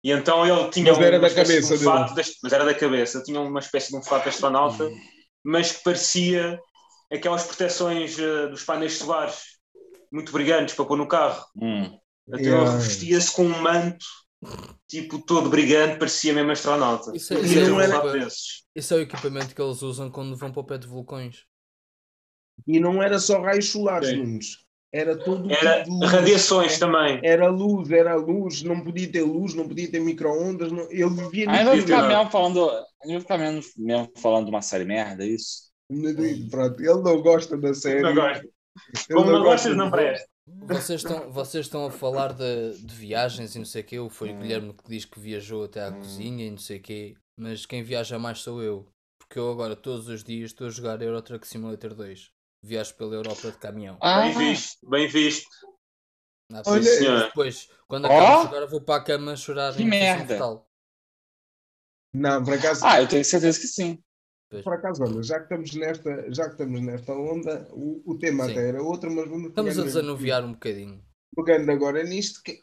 E então ele tinha mas era da cabeça de um fato, mas era da cabeça, tinha uma espécie de um fato astronauta, hum. mas que parecia aquelas proteções uh, dos painéis solares muito brilhantes para pôr no carro. Hum. Então yeah. ele vestia-se com um manto tipo todo brigante, parecia mesmo astronauta. Isso é, isso, é, um era, isso é o equipamento que eles usam quando vão para o pé de vulcões. E não era só raios solares, Nunes. Era tudo. Era tipo radiações também. Era luz, era luz, não podia ter luz, não podia ter micro-ondas. Não... Ele vivia Ainda vai ficar mesmo falando. Ainda ficar mesmo, mesmo falando de uma série merda, é isso? Pronto, ele não gosta da série. Não gosta. Como não gostas, não presta. Vocês estão, vocês estão a falar de, de viagens e não sei o quê. Foi o Guilherme que diz que viajou até à cozinha e não sei o quê. Mas quem viaja mais sou eu. Porque eu agora, todos os dias, estou a jogar Euro Truck Simulator 2 viajes pela Europa de caminhão. Ah. Bem visto, bem visto. Ah, Olha, senhor. depois, quando acabo agora vou para a cama chorar que merda. Não, por acaso. Ah, eu tenho certeza que sim. Por acaso, olha, já que estamos nesta, já que estamos nesta onda, o, o tema sim. até era outro, mas vamos Estamos a desanuviar um bocadinho. Pegando agora nisto, que,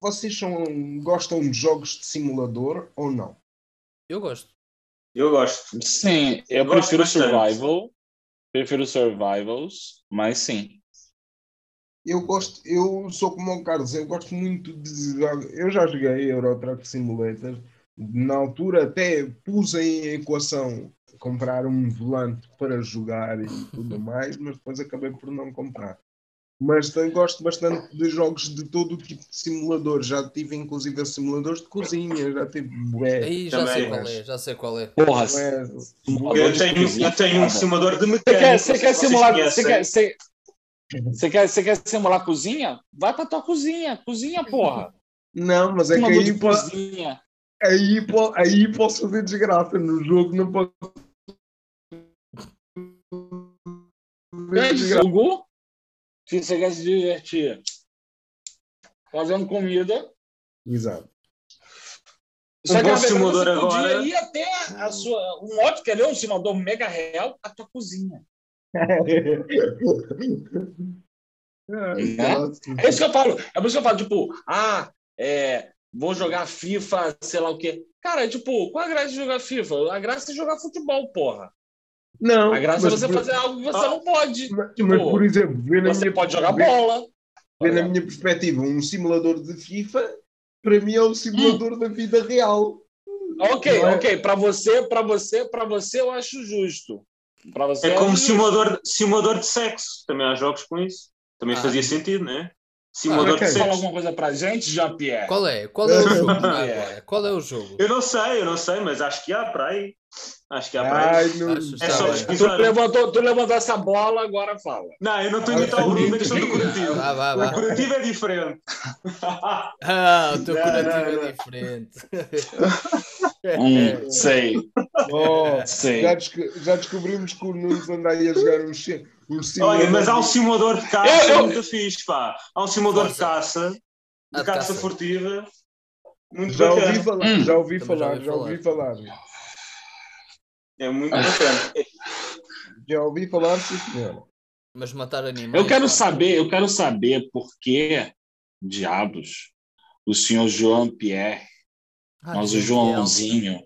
vocês são, gostam de jogos de simulador ou não? Eu gosto. Eu gosto. Sim, eu, eu prefiro survival. Prefiro survivals, mas sim. Eu gosto, eu sou como o Carlos, eu gosto muito de. Eu já joguei Euro Truck Simulator. Na altura até pus em equação comprar um volante para jogar e tudo mais, mas depois acabei por não comprar. Mas gosto bastante de jogos de todo o tipo de simulador. Já tive inclusive simuladores de cozinha, já tive bué. Aí já sei qual é, já sei qual é. Porra, é, eu, tenho, eu tenho um simulador de mecânica. Você quer, você quer simular? Você quer, você, quer, você quer simular cozinha? Vai pra tua cozinha, cozinha, porra. Não, mas é que aí, cozinha. aí, aí posso fazer desgraça. No jogo não posso. É jogo? Se você quer se divertir fazendo comida. Exato. Só que um simulador agora. ir até a sua. Um outro quer ver um simulador mega real a tua cozinha. é? é isso que eu falo. É por isso que eu falo, tipo, ah, é, vou jogar FIFA, sei lá o quê. Cara, tipo, qual a graça de jogar FIFA? A graça é jogar futebol, porra. Não. A graça é você por... fazer algo que você ah, não pode. Mas, tipo, mas por exemplo, você minha... pode jogar bola. Ver na minha perspectiva, um simulador de FIFA, para mim é um simulador hum. da vida real. Ok, é? ok. Para você, para você, para você, eu acho justo. Para você é como simulador, simulador de sexo. Também há jogos com isso. Também ah. fazia sentido, não é? Simulador ah, de Fala alguma coisa pra gente, Jean-Pierre. Qual é? Qual é o jogo? Qual é o jogo? Eu não sei, eu não sei, mas acho que há para aí. Acho que há para aí. Não... É só. Tu levantou, tu levantou essa bola, agora fala. Não, eu não estou a imitar o Bruno na questão do curativo. Vai, vai, vai. O curativo é diferente. ah, o teu não, curativo não, não. é diferente. hum, sei. Oh, sei. Já, já, descobrimos que o Nunes anda aí a jogar um, um simulador. Olha, mas há um simulador de caça eu, eu... muito fixe, pá. Há um simulador Nossa. de caça, de caça, caça, furtiva. Muito já bacana. ouvi falar, hum. já ouvi falar, já ouvi falar. É muito bacana. já ouvi falar, sim, senhora. Mas matar animais. Eu quero saber, eu quero saber por que diabos o senhor João Pierre, ah, nós o Joãozinho,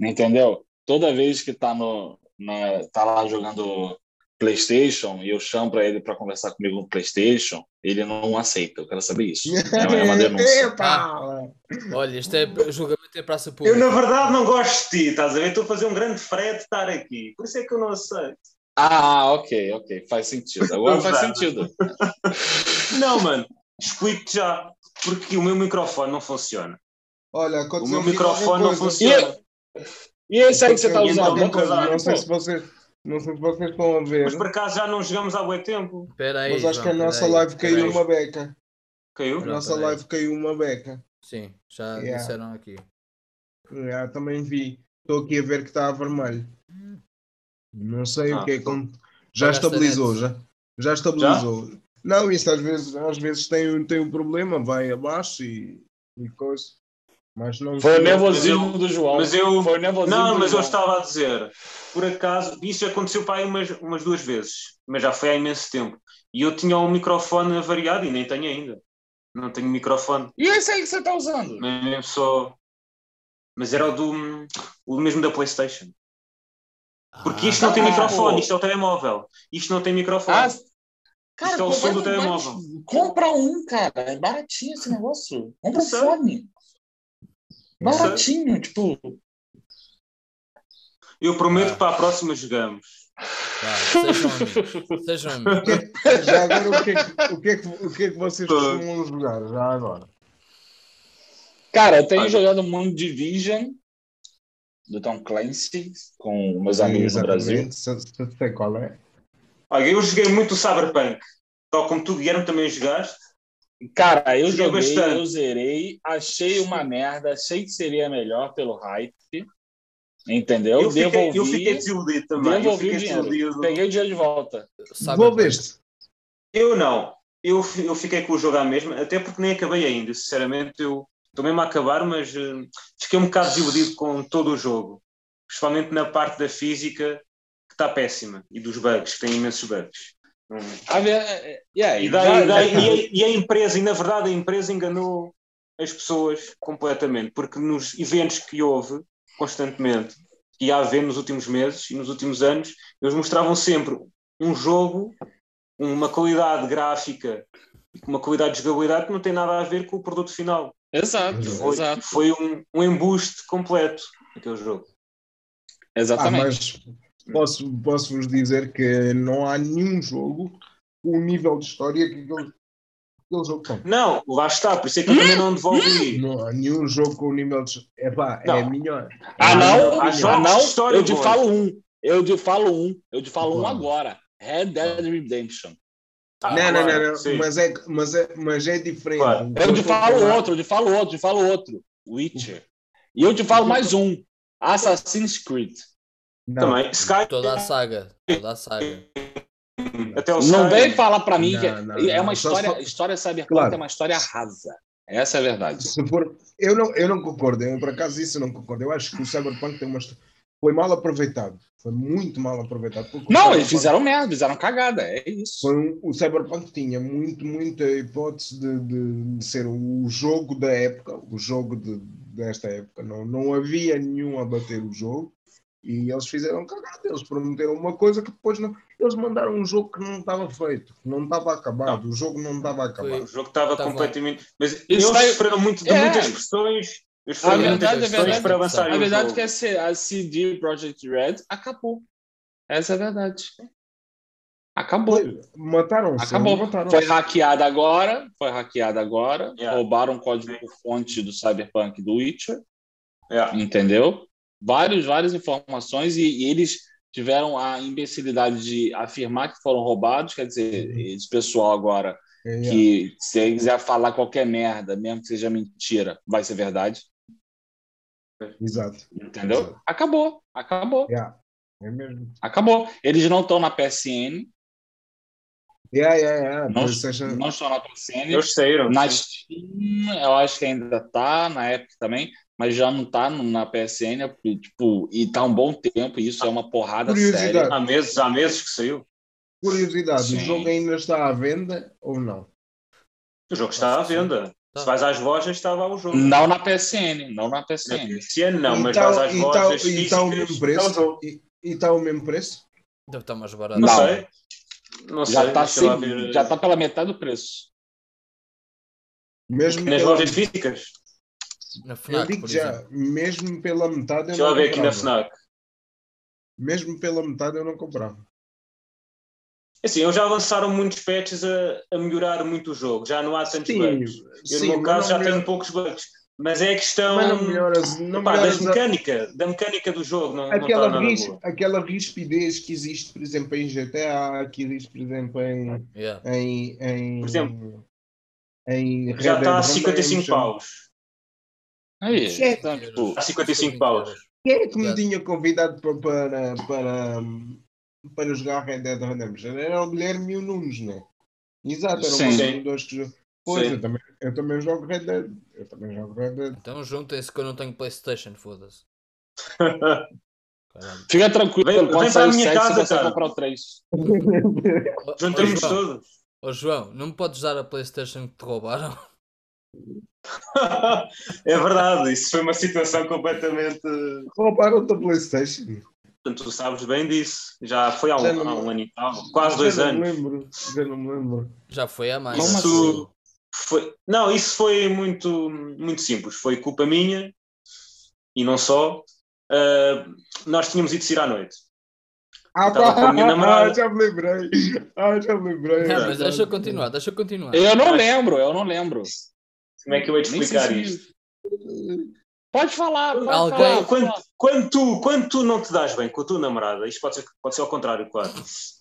entendeu? Toda vez que tá no na, tá lá jogando PlayStation e eu chamo para ele para conversar comigo no PlayStation, ele não aceita. Eu quero saber isso. É uma denúncia. Ah, olha, isto é julgamento é praça pública. Eu, na verdade, não gosto de ti, estás a ver? Estou a fazer um grande frete de estar aqui. Por isso é que eu não aceito. Ah, ok, ok. Faz sentido. Agora faz sentido. não, mano. Explico-te já. Porque o meu microfone não funciona. Olha, o meu microfone não funciona. E, e esse aí que você está usando? Não, não sei se você Não sei se vocês estão a ver. Mas por acaso já não jogamos há muito tempo. Espera aí. Mas acho João, que a nossa peraí, live caiu peraí. uma beca. Caiu? A nossa peraí. live caiu uma beca. Sim, já Yeah. disseram aqui. Já também vi. Estou aqui a ver que está a vermelho. Não sei Ah, o que é Já estabilizou, já. Já estabilizou. Não, isso às vezes, às vezes tem, um- tem um problema, vai abaixo e, e coisa. Mas não Foi o nervosismo do João. Mas eu. Foi o nervosismo Não, mas eu João. estava a dizer, por acaso, isso aconteceu para aí umas, umas duas vezes, mas já foi há imenso tempo. E eu tinha um microfone variado e nem tenho ainda. Não tenho microfone, E esse aí que você tá usando? mas mesmo só. Mas era o do o mesmo da PlayStation. Porque isto não tem Ah, microfone, pô. isto é o telemóvel. Isto não tem microfone. Ah, cara, Isto é o som do telemóvel. Compra um, cara. É baratinho esse negócio. Compra um fone. Baratinho, tipo. Eu prometo Ah. que para a próxima jogamos. Vá, sejam amigos. Sejam amigos. Já agora o que, é que, o, que é que, o que é que vocês costumam jogar? Já agora. Cara, eu tenho Olha. jogado muito Division do Tom Clancy com meus amigos no Brasil. Sei qual é. Olha, eu joguei muito o Cyberpunk. Tal como tu, Guilherme, também jogaste. Cara, eu Joguei eu zerei, achei uma merda, achei que seria melhor pelo hype. Entendeu? Eu fiquei, devolvi, eu fiquei desiludido também. Eu devolvi o fiquei dinheiro. desiludido. Peguei o dinheiro de volta. Devolveste. Eu não. Eu, eu fiquei com o jogo à mesma, até porque nem acabei ainda. Sinceramente, eu estou mesmo a acabar, mas eh, fiquei um bocado desiludido com todo o jogo. Principalmente na parte da física, que está péssima. E dos bugs, que tem imensos bugs. Hum. A ver, e aí? E, daí- Já- e daí- já- e a, e a empresa, e na verdade a empresa enganou as pessoas completamente, porque nos eventos que houve constantemente, que ia haver nos últimos meses e nos últimos anos, eles mostravam sempre um jogo, uma qualidade gráfica, uma qualidade de jogabilidade que não tem nada a ver com o produto final. Exato, Foi, exato. foi um, um embuste completo aquele jogo. Ah, Exatamente. mas posso, posso vos dizer que não há nenhum jogo com o nível de história que aquele, aquele jogo tem. Não, lá está, por isso é que eu também não devolvi. Não há nenhum jogo com o nível de. É Não. melhor. Ah, É não? melhor. Ah, jogos não? de história Eu te falo um. Eu te falo um. Eu te falo um Qual? agora. Red Dead Redemption. Ah, não, não, claro, não, não, sim. mas é, mas é, mas é diferente. Claro. Eu te falo outro, eu te falo outro, eu te falo outro. Witcher. E eu te falo mais um. Assassin's Creed. Não, Também. Sky, Toda a saga. Toda a saga. até o Não vem falar pra mim Não, que não, é não. uma Só história, se- história cyberpunk Claro. é uma história rasa. Essa é a verdade. For, eu, não, eu não concordo, eu, por acaso isso eu não concordo. Eu acho que o Cyberpunk tem uma, foi mal aproveitado. Foi muito mal aproveitado. Não, eles fizeram merda, fizeram cagada, é isso. Foi um- o Cyberpunk tinha muito, muita hipótese de, de- de ser o jogo da época, o jogo de- desta época. Não, não havia nenhum a bater o jogo e eles fizeram cagada. Eles prometeram uma coisa que depois não. Eles mandaram um jogo que não estava feito, que não estava acabado. O jogo não estava acabado. O jogo estava Tava- completamente. Mas Isso eles vai- sofreram muito de É. muitas pressões. Eles A sofreram muitas verdade, a pressões verdade, para lançarem a o verdade é que a C- a CD Projekt Red acabou. Essa é a verdade. Acabou. Foi- Mataram-se. Acabou. Mataram Foi hackeada agora, foi hackeada agora, Yeah. roubaram o código-fonte do Cyberpunk do Witcher, É. entendeu? Vários, várias informações e, e eles tiveram a imbecilidade de afirmar que foram roubados, quer dizer, Uhum. esse pessoal agora É, que se ele quiser falar qualquer merda, mesmo que seja mentira, vai ser verdade, Exato. entendeu? Exato. Acabou, acabou. É mesmo. acabou. Eles não estão na PSN, Yeah, yeah, yeah. não, PlayStation- não estão na PSN, Eles saíram. Na sim. Steam, eu acho que ainda tá, na Epic também, mas já não tá na PSN, tipo, e tá um bom tempo, e isso é uma porrada Curiosidade. séria. Há meses, há meses que saiu. Curiosidade, Sim. o jogo ainda está à venda ou não? O jogo está à venda. Tá. Se vais às lojas, está lá o jogo. Não na PSN, não na Na PSN. PSN não, mas e tá- vais às tá- lojas e está o mesmo está o preço? E está o mesmo preço? Deve estar mais barato. Não, Não. sei. Não Já tá, sem- ver. já tá pela metade do preço. Mesmo Nas lojas físicas? Na eu FNAC, digo por já, exemplo. mesmo pela metade eu não ver aqui na comprava. FNAC. Mesmo pela metade eu não comprava. Assim, eles já lançaram muitos patches a, a melhorar muito o jogo. Já não há tantos bugs. Eu, sim, no meu caso, já melhor- tenho poucos bugs. Mas é a questão Mas não melhoras, não pá, melhoras da mecânica, da mecânica do jogo. Não, aquela, não ris, aquela rispidez que existe, por exemplo, em GTA, que existe, por exemplo, em. Yeah. em, em por exemplo, em já está a 55 paus. Aí, é, está, tipo, a 55 paus. Quem é que me tinha convidado para, para, para, para jogar Red Dead Redemption? Era o Guilherme e o Nunes, não é? Exato, eram os dois que Pois, eu também, eu também jogo Red Dead. Eu também jogo Red Dead. Então juntem-se que eu não tenho Playstation, foda-se. Fica tranquilo, vem, vem para a minha casa, você comprar o 3. Juntamos todos. Ô João, não me podes dar a Playstation que te roubaram? é verdade, isso foi uma situação completamente. Roubaram-te a Playstation. Portanto, tu sabes bem disso. Já foi há um, há um ano e tal, quase dois já anos. Não me lembro, já não me lembro. Já foi há mais. Isso, assim? Foi, não, isso foi muito, muito simples. Foi culpa minha e não só. Uh, nós tínhamos ido sair à noite. Ah, pá, com a minha namorada. Ah, já me lembrei. Ah, já me lembrei. Não, mas deixa eu continuar, deixa eu continuar. Eu não lembro, eu não lembro. Como é que eu ia te explicar isto? Pode falar. Pode Alguém... falar. Quando, quando, tu, quando tu não te dás bem com a tua namorada, isto pode ser, pode ser ao contrário, claro,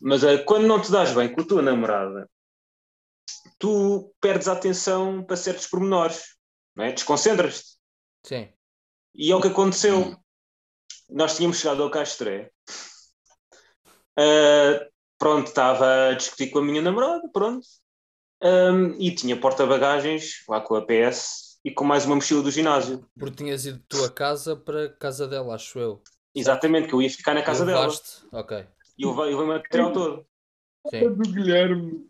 mas uh, quando não te dás bem com a tua namorada, tu perdes a atenção para certos pormenores, não é? Desconcentras-te. Sim. E é o que aconteceu. Nós tínhamos chegado ao Castré. Uh, pronto, estava a discutir com a minha namorada, pronto. Um, e tinha porta-bagagens lá com a PS e com mais uma mochila do ginásio. Porque tinhas ido da tua casa para a casa dela, acho eu. Exatamente, que eu ia ficar na casa dela. Ok. E eu levei o material todo. Sim. Do Guilherme.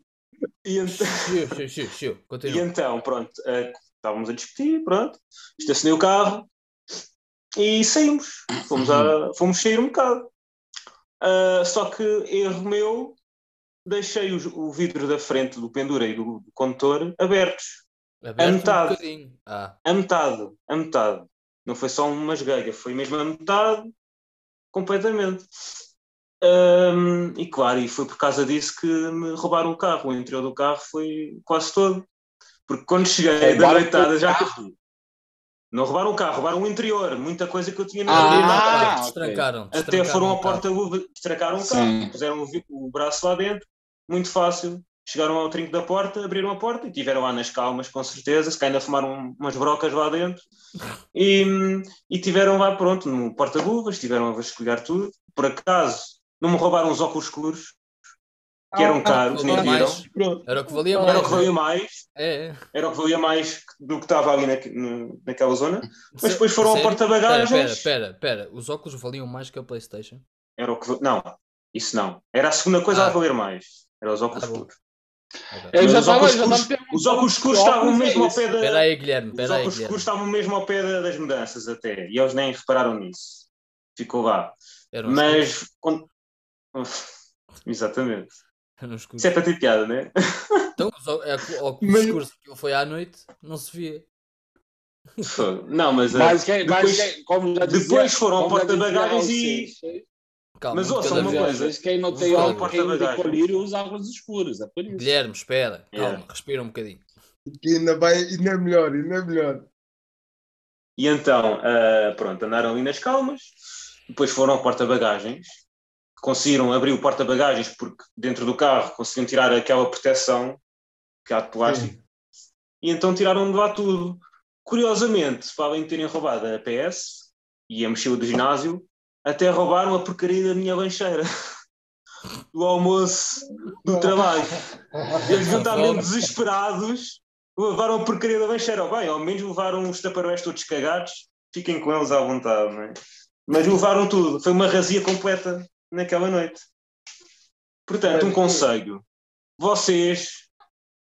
E então, e então pronto, uh, estávamos a discutir, pronto, estacionei o carro e saímos. Fomos, a, fomos sair um bocado. Uh, só que erro meu, deixei o, o, vidro da frente do pendura e do, do condutor abertos. Aberto a metade. Um ah. A metade. A metade. Não foi só uma esgueia, foi mesmo a metade completamente. Um, e claro, e foi por causa disso que me roubaram o carro. O interior do carro foi quase todo. Porque quando cheguei da noitada já. Não roubaram o carro, roubaram o interior. Muita coisa que eu tinha na ah, ah destrancaram, Até foram à porta-luva, destrancaram o carro, puseram o, o braço lá dentro, muito fácil. Chegaram ao trinco da porta, abriram a porta e tiveram lá nas calmas, com certeza, se ainda fumaram umas brocas lá dentro. E, e tiveram lá, pronto, no porta-luvas, estiveram a vasculhar tudo. Por acaso, não me roubaram os óculos escuros, que eram ah, caros, nem viram. Era o que valia mais. Era o que valia mais. É. Era o que valia mais do que estava ali na, naquela zona. Mas depois foram ao porta-bagagens. Espera, espera, espera. Os óculos valiam mais que a PlayStation? Era o que. Não, isso não. Era a segunda coisa ah. a valer mais. Era os óculos escuros. Okay. Eu já os, óculos escuros, os óculos escuros estavam mesmo ao pé da. Espera aí, Guilherme. Os óculos escuros estavam mesmo ao pé das mudanças até. E eles nem repararam nisso. Ficou lá. Mas quando, Exatamente. Isso é para ter piada, né? Então, é, o discurso que foi à noite, não se via. Não, mas, eh, mas, que, depois, mas como já dizia, depois foram ao porta-bagagens e. Calma, mas ouça uma coisa: quem não tem o porta-bagagens colírio usa águas escuras. É por isso. Guilherme, espera, calma, yeah. respira um bocadinho. Que ainda, vai, ainda é melhor, ainda é melhor. E então, uh, pronto, andaram ali nas calmas, depois foram ao porta-bagagens conseguiram abrir o porta-bagagens porque dentro do carro conseguiram tirar aquela proteção que há de plástico Sim. e então tiraram de lá tudo. Curiosamente, para além de terem roubado a PS e a mochila do ginásio, até roubaram a porcaria da minha lancheira do almoço do trabalho. Eles não estavam desesperados, levaram a porcaria da lancheira. Oh, bem, ao menos levaram os taparoés todos cagados, fiquem com eles à vontade, não é? Mas levaram tudo, foi uma razia completa naquela noite. Portanto, um conselho: vocês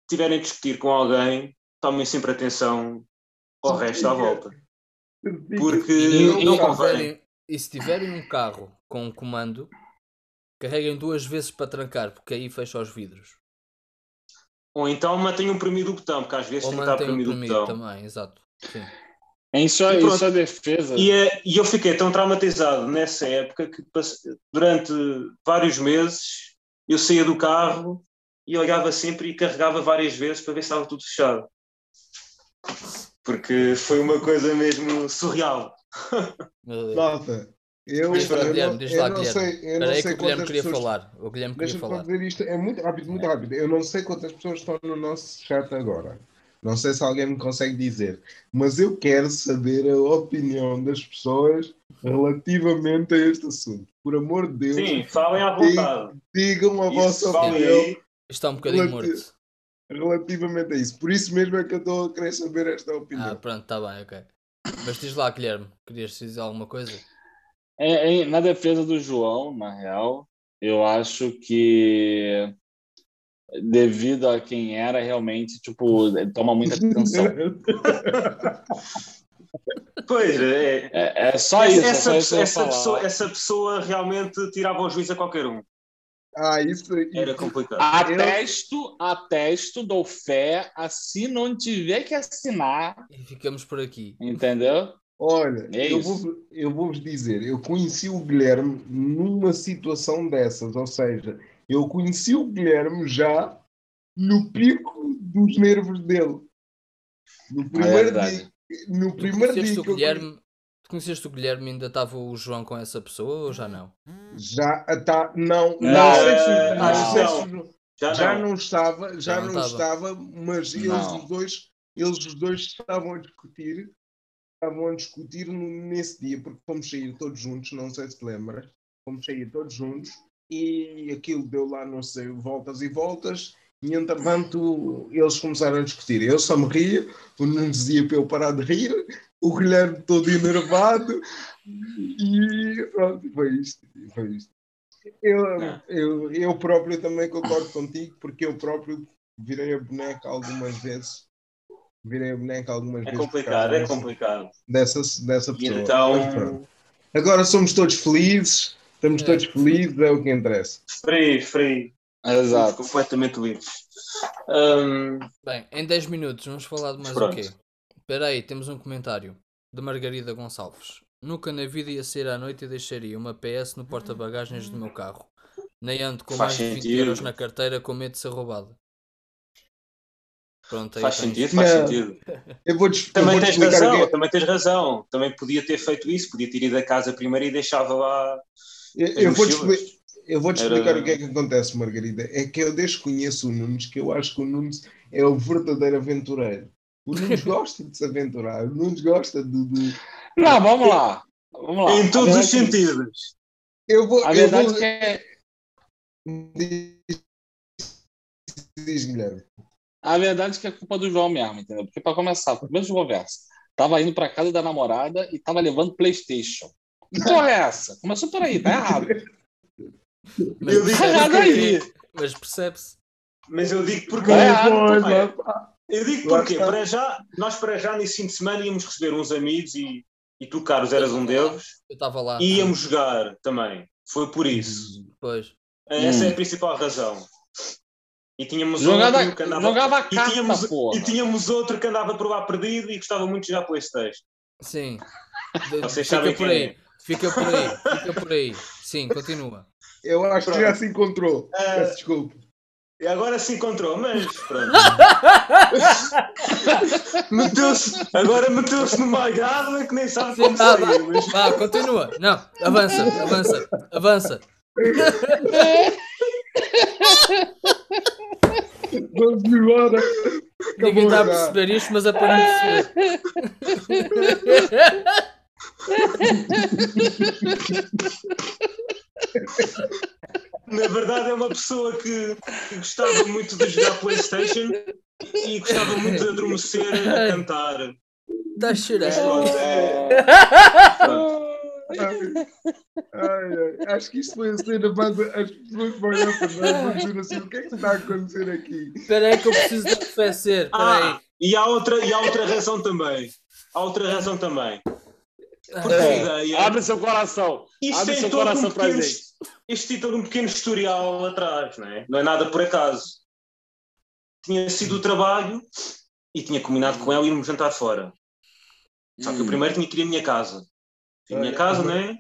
tiverem a discutir com alguém, tomem sempre atenção ao resto à volta. Porque não convém. E se tiverem um carro com um comando, carreguem duas vezes para trancar, porque aí fecha os vidros. Ou então mantenham premido o botão, porque às vezes Ou tem que estar premido o botão. também, exato. Sim. Em sua, em sua defesa. E, é, e eu fiquei tão traumatizado nessa época que durante vários meses eu saía do carro e olhava sempre e carregava várias vezes para ver se estava tudo fechado. porque foi uma coisa mesmo surreal. Nota, eu, Diz lá, eu Guilherme, não- eu lá, não sei, eu Espera não aí que sei o Guilherme queria pessoas. falar. O Guilherme queria falar. dizer isto, é muito rápido, muito rápido. Eu não sei quantas pessoas estão no nosso chat agora. Não sei se alguém me consegue dizer, mas eu quero saber a opinião das pessoas relativamente a este assunto. Por amor de Deus, Sim, falem à vontade. digam a Isso, vossa opinião está um bocadinho Relati- morto. relativamente a isso. Por isso mesmo é que eu estou a querer saber esta Ah, opinião. pronto, está bem, ok. Mas diz lá, Guilherme, querias dizer alguma coisa? É, é, na defesa do João, na real, eu acho que devido a quem era, realmente, tipo, toma muita atenção. Pois, é. É, é só isso. é essa, só isso essa pessoa, essa pessoa realmente tirava o juízo a qualquer um. Ah, isso, Era isso- complicado. Atesto, atesto, dou fé, se não tiver que assinar, E ficamos por aqui. entendeu? Olha, É eu, vou, eu vou-vos dizer, eu conheci o Guilherme numa situação dessas, ou seja, eu conheci o Guilherme já no pico dos nervos dele. No É primeiro verdade. dia, no primeiro conheceste dia o eu Guilherme? Tu conheceste o Guilherme e ainda estava o João com essa pessoa ou já não? Já tá, não, não, Não, sei se, é, não se- não. Já, já não. não estava, já Já não não estava. estava, mas eles Não. os dois, eles os dois estavam a discutir, estavam a discutir no- nesse dia, porque fomos sair todos juntos, não sei se te lembras, fomos sair todos juntos e aquilo deu lá, não sei, voltas e voltas, e entretanto eles começaram a discutir. Eu só me ria, o Nuno dizia para eu parar de rir, o Guilherme todo enervado, e pronto, foi isto, foi isto. Eu, eu, eu próprio também concordo contigo, porque eu próprio virei a boneca algumas vezes. Virei a boneca algumas É vezes. complicado, causa é complicado. Dessa, dessa E pessoa. então. Agora somos todos felizes, estamos É. todos felizes, é o que interessa. free, free. Exato. Completamente livres. Hum, Bem, em 10 minutos vamos falar de mais Pronto. o quê? Espera aí, temos um comentário de Margarida Gonçalves. Nunca na vida ia sair à noite e deixaria uma PS no porta-bagagens do meu carro. Nem ando com Faz mais de 20 sentido. euros na carteira com medo de ser roubado. Pronto, aí faz tens. sentido, faz Não. sentido. Eu vou-te eu Também tens razão, também tens razão. Também podia ter feito isso, podia ter ido a casa primeiro e deixava lá. Eu, as eu vou-te mochilas. eu vou-te Era- explicar o que é que acontece, Margarida. É que eu desde que conheço o Nunes, que eu acho que o Nunes é o verdadeiro aventureiro. O Nunes gosta de se aventurar, o Nunes gosta de. de- Não, vamos lá. Vamos lá. Em todos os verdade- sentidos. Eu vou. A eu verdade vou... é que Diz, diz, Guilherme. a verdade é que é culpa do João mesmo, entendeu? Porque para começar, começo de conversa, tava indo para casa da namorada e tava levando PlayStation. Que porra é essa? Começou por aí, tá errado. Mas Tá errado aí. Mas percebe-se. Mas eu digo porque. Tá errado, Eu digo porque, está. para já, nós para já nesse fim de semana íamos receber uns amigos e, e tu, Carlos, eras um deles. Eu estava lá. E íamos jogar também. Foi por isso. Pois. Essa Hum. é a principal razão. E tínhamos Jogava, outro que andava. jogava E carta, tínhamos, porra. e tínhamos outro que andava por lá perdido e gostava muito de jogar Playstation. Sim. Vocês fica sabem por quem aí. é. Fica por aí. Fica por aí. Sim, continua. Eu acho que Pronto. já se encontrou. Ah. Peço desculpa. E agora se encontrou, mas pronto. meteu-se, agora meteu-se numa agarra que nem sabe como vá, sair. Mas... Vá, continua. Não, avança, avança, avança. Vamos embora. Ninguém está a perceber isto, mas é para não perceber. Na verdade é uma pessoa que, que gostava muito de jogar Playstation e gostava muito de adormecer a cantar. Está a chorar. é- acho que isto foi a cena mais. As pessoas vão olhar para nós e vão dizer assim: o que é que está a acontecer aqui? Espera aí que eu preciso de arrefecer. Ah, e há outra, e há outra razão também. Há outra razão também. Porque ideia. Abre seu coração. Isto Abre tem seu todo um coração pra pequeno, gente. Isto tem todo um pequeno historial atrás, não é? Não é nada por acaso. Tinha sido o trabalho e tinha combinado com ela irmos jantar fora. Só que eu Hum. primeiro tinha que ir à minha casa. Fui à minha casa, uhum. não é?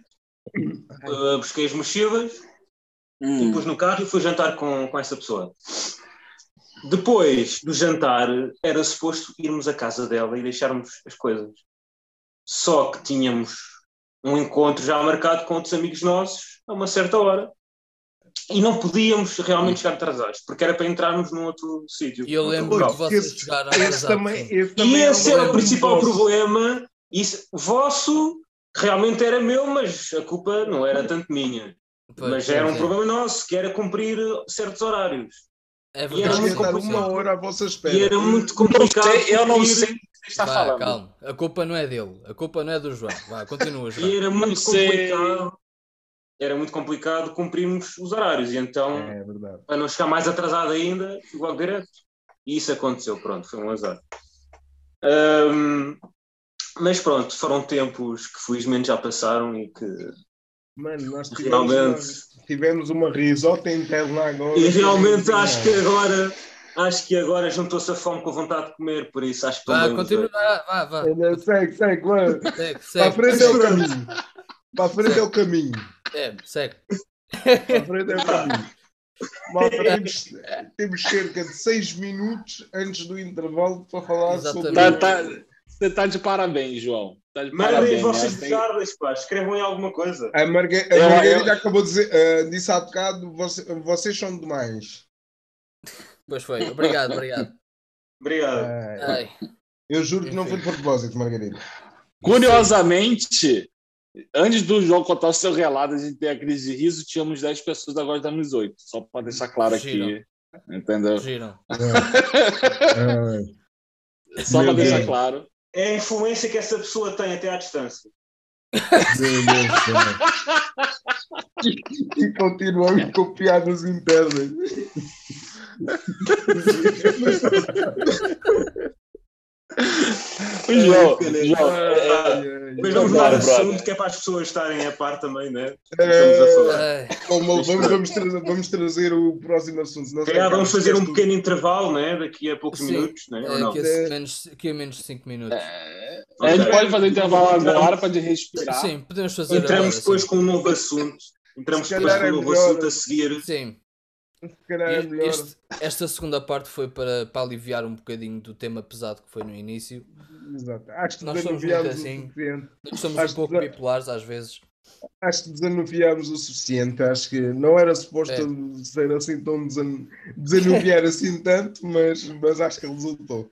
Uh, busquei as mochilas, e Hum. pus no carro e fui jantar com, com essa pessoa. depois do jantar, era suposto irmos à casa dela e deixarmos as coisas. Só que tínhamos um encontro já marcado com outros amigos nossos a uma certa hora. E não podíamos realmente chegar atrasados, porque era para entrarmos num outro sítio. E eu lembro que vocês chegaram atrasados. E esse era o principal problema. Isso, vosso realmente era meu, mas a culpa não era tanto minha. Pois, mas era um é. problema nosso, que era cumprir certos horários. É verdade. E era muito complicado. uma hora à vossa espera. E era muito complicado. Eu não sei o que está Vai, falando. Calma, a culpa não é dele, a culpa não é do João. Vá, continua, João. E era muito complicado. Era muito complicado cumprirmos os horários, e então, é para não chegar mais atrasado ainda, logo direto. E isso aconteceu, pronto, foi um azar. Um, mas pronto, foram tempos que felizmente já passaram e que. Mano, nós tivemos, realmente... uma, tivemos uma risota interna agora. E realmente acho que agora. Acho que agora juntou-se a fome com a vontade de comer, por isso acho que Vá, continua, vá, vá. Segue, segue, mano. Segue, segue. Para a frente é o caminho. Para a frente é o caminho. É, segue. Para a frente é o caminho. Malta, temos, temos cerca de 6 minutos antes do intervalo para falar Exatamente. sobre. Tá, tá. Você está de parabéns, João. Tá de Mandem vocês de Carlos, pá. Escrevam em alguma coisa. A, Margue a Margarida eu... acabou de dizer, uh, disse há bocado, você, vocês são demais. Pois foi. Obrigado, obrigado. obrigado. Ai. Eu juro que não foi de propósito, Margarida. Curiosamente, antes do João contar o seu relato, a gente ter a crise de riso, tínhamos 10 pessoas, agora temos 8. Só para deixar claro aqui. Entendeu? Giram. É. é. Só para deixar claro é a influência que essa pessoa tem até à distância. e continuamos com piadas internas. João, João, mas vamos mudar de assunto que é para as pessoas estarem a par também, né? É, vamos, vamos, trazer, vamos trazer o próximo assunto. Nós é, vamos fazer um pequeno intervalo, né? Daqui a poucos Sim, minutos, né? É, aqui, a menos, aqui a menos de 5 minutos. É. A gente pode fazer intervalo agora para de respirar. Sim, podemos fazer. Entramos agora, depois sim. com um novo assunto. Entramos depois com um novo assunto a seguir. Sim. É este, esta segunda parte foi para, para aliviar um bocadinho do tema pesado que foi no início. Exato. Acho que nós somos muito assim. Nós somos acho um pouco bipolares às vezes. Acho que desanuviámos o suficiente. Acho que não era suposto é. ser assim tão desan... desanuviar assim tanto, mas, mas acho que resultou.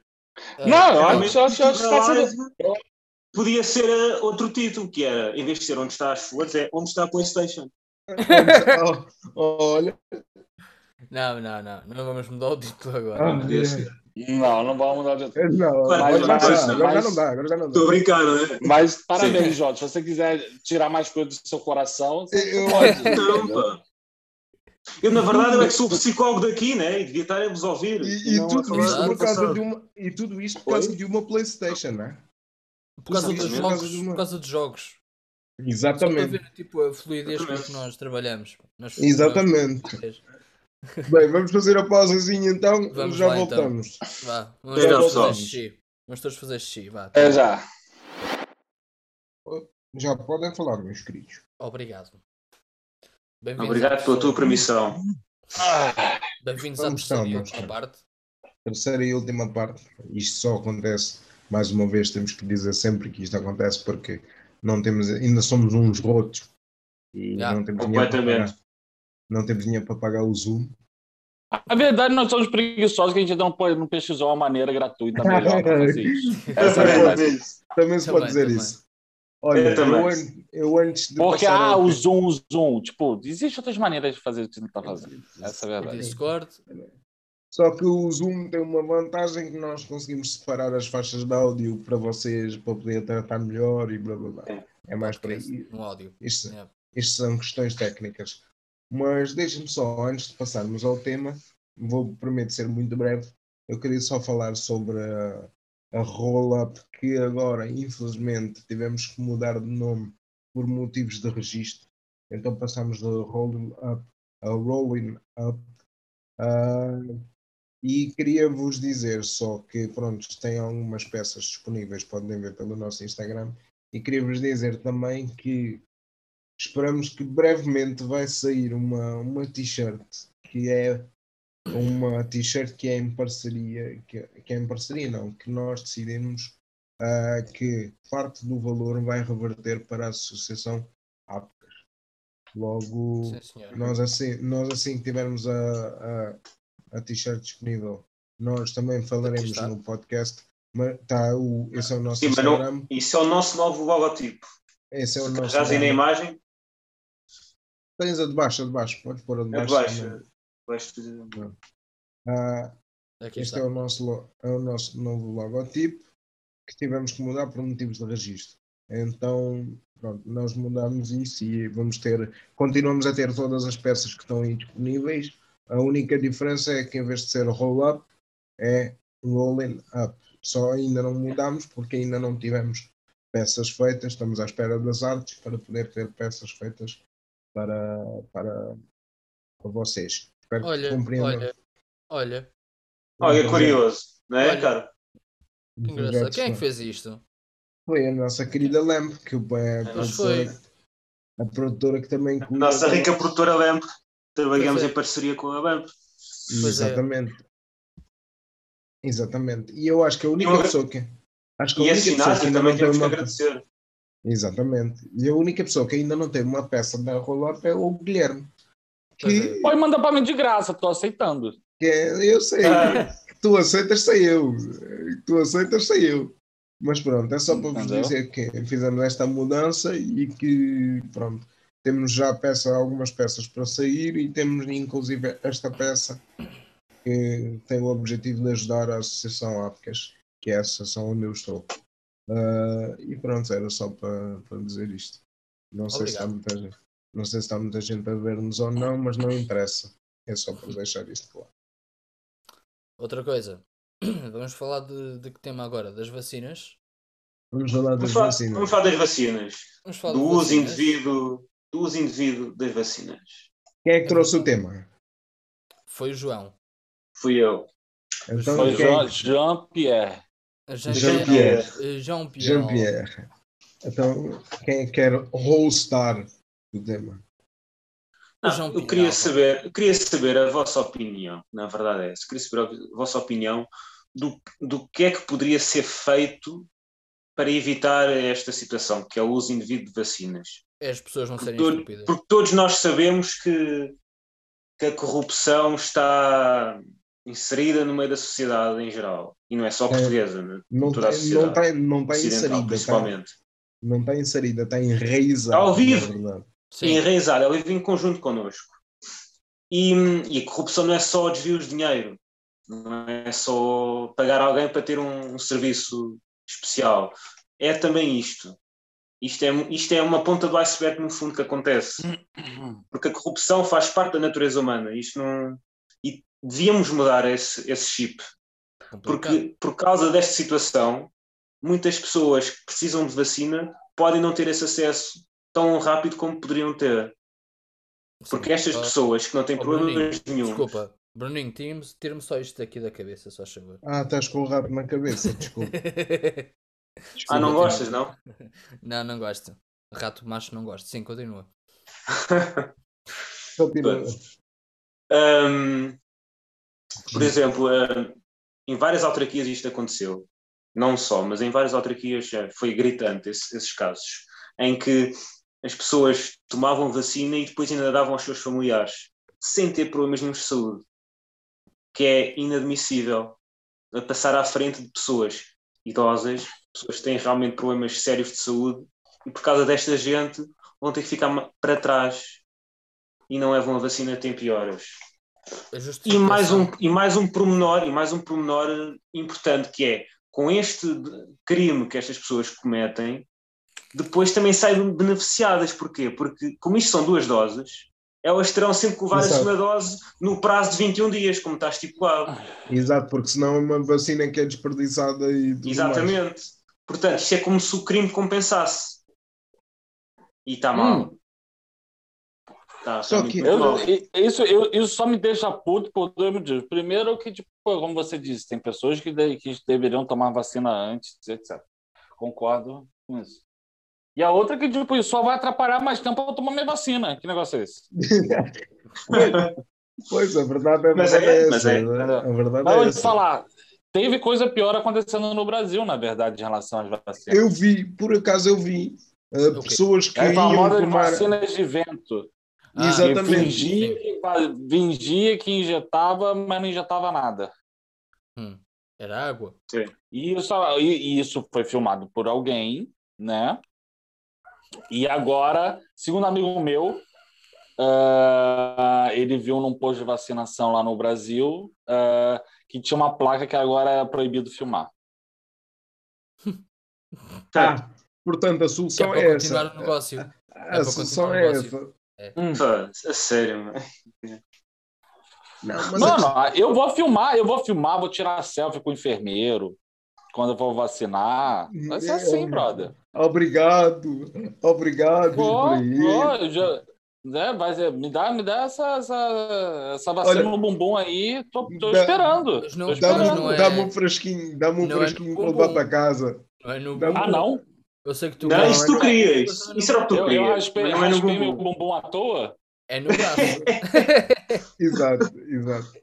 É. Não, acho, acho, acho que está sendo... Podia ser uh, outro título, que era, em vez de ser onde está as flores, é onde está a Playstation. Olha, não, não, não. Não vamos mudar o título agora. Ah, não, não vamos mudar o título. Não, mas, mas, mas, agora já não dá, agora já não dá. Tô brincando, né? Mas parabéns, Jorge. Se você quiser tirar mais coisas do seu coração, você eu... pode. Não, pá. Eu, na verdade, eu é que sou psicólogo daqui, né? E devia estar a vos ouvir. E, e tudo, isto por causa de uma, e tudo isto por causa de uma PlayStation, né? Por causa, dos jogos, de uma... por causa de jogos. Exatamente. Só para ver tipo, a fluidez com que nós trabalhamos. Nós Exatamente. Bem, vamos fazer a pausazinha então, vamos já lá, então. voltamos. Então. Vá, vamos todos fazer xixi. Vamos todos fazer xixi, vá. É já. Já podem falar, meus queridos. Obrigado. Obrigado pela tua permissão. Bem-vindos à terceira e última parte. Terceira e última parte. Isto só acontece, mais uma vez, temos que dizer sempre que isto acontece porque não temos, ainda somos uns rotos e yeah, não temos completamente não temos dinheiro para pagar o Zoom. A verdade, nós somos preguiçosos que a gente não, não pesquisou uma maneira gratuita melhor para fazer isso. Essa é a verdade. Também se pode dizer isso. Olha, eu, eu, eu, antes de. Porque, ah, o Zoom, o Zoom. Tipo, existem outras maneiras de fazer o que você não está fazendo. Essa é a verdade. Discord. Só que o Zoom tem uma vantagem que nós conseguimos separar as faixas de áudio para vocês, para poder tratar melhor e blá blá blá. É, é mais para. No áudio. Isto, yeah. isto são questões técnicas. Mas deixem-me só, antes de passarmos ao tema, vou prometo ser muito breve. Eu queria só falar sobre a, a roll-up que agora, infelizmente, tivemos que mudar de nome por motivos de registro. Então passamos de rolling up a rolling up. Uh, e queria vos dizer só que, pronto, tem algumas peças disponíveis, podem ver pelo nosso Instagram. E queria vos dizer também que esperamos que brevemente vai sair uma, uma t-shirt que é uma t-shirt que é em parceria, que, que é em parceria não, que nós decidimos uh, que parte do valor vai reverter para a Associação APCAS. Logo, Sim, nós, assim, nós assim que tivermos a, a, a t-shirt disponível, nós também falaremos no podcast. Mas tá, o, esse é o nosso Sim, Instagram. Não, isso é o nosso novo logotipo. Esse é o nosso. Já na imagem? Tens a de baixo, a de baixo. Podes pôr a de baixo. A de baixo. Ah, este está. é o, nosso, é o nosso novo logotipo que tivemos que mudar por motivos de registro. Então, pronto, nós mudamos isso e vamos ter, continuamos a ter todas as peças que estão aí disponíveis. A única diferença é que em vez de ser roll-up, é rolling up. Só ainda não mudamos porque ainda não tivemos peças feitas, estamos à espera das artes para poder ter peças feitas para, para, para vocês. Espero olha, que compreendam. Olha, olha. Olha, curioso, não é, olha, cara? Que engraçado. Quem é que fez isto? Foi a nossa querida Lamp, que é a produtora, a produtora que também cuida. Nossa rica produtora Lamp. Trabalhamos é. em parceria com a Lamp. É. Exatamente. É. Exatamente. E eu acho que a única eu... pessoa que. Acho que a e única pessoa que também temos que agradecer. Exatamente. E a única pessoa que ainda não tem uma peça da roll-up é o Guilherme. Que... Pode mandar para mim de graça, estou aceitando. Que é, eu sei. Ah. Tu aceitas, sei eu. Tu aceitas, sei eu. Mas pronto, é só para vos dizer que fizemos esta mudança e que pronto, temos já peça, algumas peças para sair e temos inclusive esta peça que tem o objetivo de ajudar a Associação Ápicas, que é a associação onde eu estou. Uh, e pronto, era só para, para dizer isto. Não sei, se está muita gente, não sei se está muita gente a ver-nos ou não, mas não interessa. É só para deixar isto claro. Outra coisa, vamos falar de, de que tema agora? Das vacinas? Vamos falar das vamos falar, vacinas. Vamos falar das vacinas. Falar do, uso vacinas. Indivíduo, do uso indivíduo das vacinas. Quem é que trouxe o tema? Foi o João. Fui eu. Então, Foi quem... Jean-Pierre. Jean-Pierre. Jean-Pierre. Jean-Pierre. Então, quem quer hostar o tema? Não, eu queria saber, eu queria saber a vossa opinião, na verdade é essa, queria saber a vossa opinião do, do que é que poderia ser feito para evitar esta situação, que é o uso indevido de vacinas. É as pessoas não serem todo, estúpidas. Porque todos nós sabemos que, que a corrupção está inserida no meio da sociedade em geral. E não é só portuguesa, é, né? não, toda a sociedade. Não está, não está inserida. Principalmente. Está, não está inserida, está enraizada. Ao vivo. Sim. enraizada, ela vive em conjunto connosco. E, e, a corrupção não é só desvio de dinheiro, não é só pagar alguém para ter um, um serviço especial. É também isto. Isto é, isto é uma ponta do iceberg, no fundo, que acontece. Porque a corrupção faz parte da natureza humana. Isto não... E devíamos mudar esse, esse chip. Porque, por causa desta situação, muitas pessoas que precisam de vacina podem não ter esse acesso tão rápido como poderiam ter. Porque Sim, estas pessoas que não têm oh, problemas nenhum. Desculpa, Bruninho, tira-me só isto daqui da cabeça, só favor. Ah, estás com o rato na cabeça, desculpa. desculpa ah, não gostas, não? Não, não gosto. Rato macho não gosto. Sim, continua. continua. Um, por exemplo, em várias autarquias isto aconteceu. Não só, mas em várias autarquias foi gritante esse, esses casos. Em que as pessoas tomavam vacina e depois ainda davam aos seus familiares, sem ter problemas de saúde, que é inadmissível a passar à frente de pessoas idosas, pessoas que têm realmente problemas sérios de saúde, e por causa desta gente vão ter que ficar para trás e não levam a vacina a tempo e horas. E mais um e mais um pormenor e mais um pormenor importante que é com este crime que estas pessoas cometem depois também saem beneficiadas. Porquê? Porque, como isto são duas doses, elas terão sempre que levar Exato. a segunda dose no prazo de 21 dias, como está estipulado. Exato, porque senão é uma vacina que é desperdiçada e Exatamente. Mais. Portanto, isto é como se o crime compensasse. E está mal. Hum. Tá, só que eu, isso, eu, isso só me deixa puto por dois motivos. Primeiro, que, tipo, como você disse, tem pessoas que, de, que deveriam tomar vacina antes, etc. Concordo com isso. E a outra que, tipo, só vai atrapalhar mais tempo para tomar minha vacina. Que negócio é esse? Pois, a verdade é, mas é, é essa. É. A verdade mas é essa. falar, teve coisa pior acontecendo no Brasil, na verdade, em relação às vacinas. Eu vi, por acaso eu vi. Uh. Pessoas que é iam tomar... vacinas de vento. Ah, Exatamente. Fingia que, fingia que injetava, mas não injetava nada. Hum. Era água? Sim. E isso, e isso foi filmado por alguém, né? E agora, segundo um amigo meu, uh, ele viu num posto de vacinação lá no Brasil uh, que tinha uma placa que agora é proibido filmar. Tá. Portanto, a solução é, é essa. Negócio. A, a solução é essa. É. Hum. É sério, mano. Não, Mano, é... eu vou filmar, eu vou filmar, vou tirar selfie com o enfermeiro quando eu vou vacinar. Vai ser assim, brother. Obrigado, obrigado. Pô, pô, já, né, vai ser, me dá, me dá essa, essa, essa vacina Olha, no bumbum aí, tô, tô dá, esperando. Não, esperando. Dá-me é... um fresquinho, dá-me um não é fresquinho é para levar para casa. Não é no ah, não? Eu sei que tu. Não, isso tu querias. Isso era o que tu querias. Eu raspei, não é no meu bumbum à toa. É no braço. exato, exato.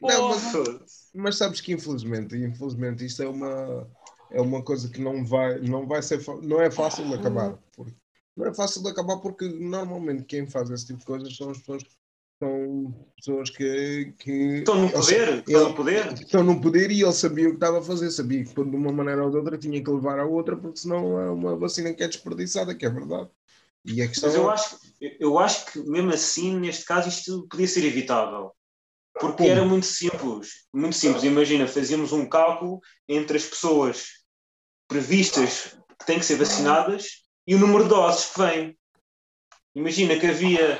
Não, mas, mas, sabes que infelizmente, infelizmente isto é uma, é uma coisa que não vai, não vai ser, não é fácil de acabar. Porque, não é fácil de acabar porque normalmente quem faz esse tipo de coisas são as pessoas são pessoas que, que estão no poder, ele, estão no poder. Estão no poder e ele sabia o que estava a fazer, sabia que de uma maneira ou de outra tinha que levar a outra, porque senão é uma vacina que é desperdiçada, que é verdade. E a questão... Mas eu acho, eu acho que mesmo assim, neste caso, isto podia ser evitável. Porque Como? era muito simples. Muito simples. Imagina, fazíamos um cálculo entre as pessoas previstas que têm que ser vacinadas e o número de doses que vêm. Imagina que havia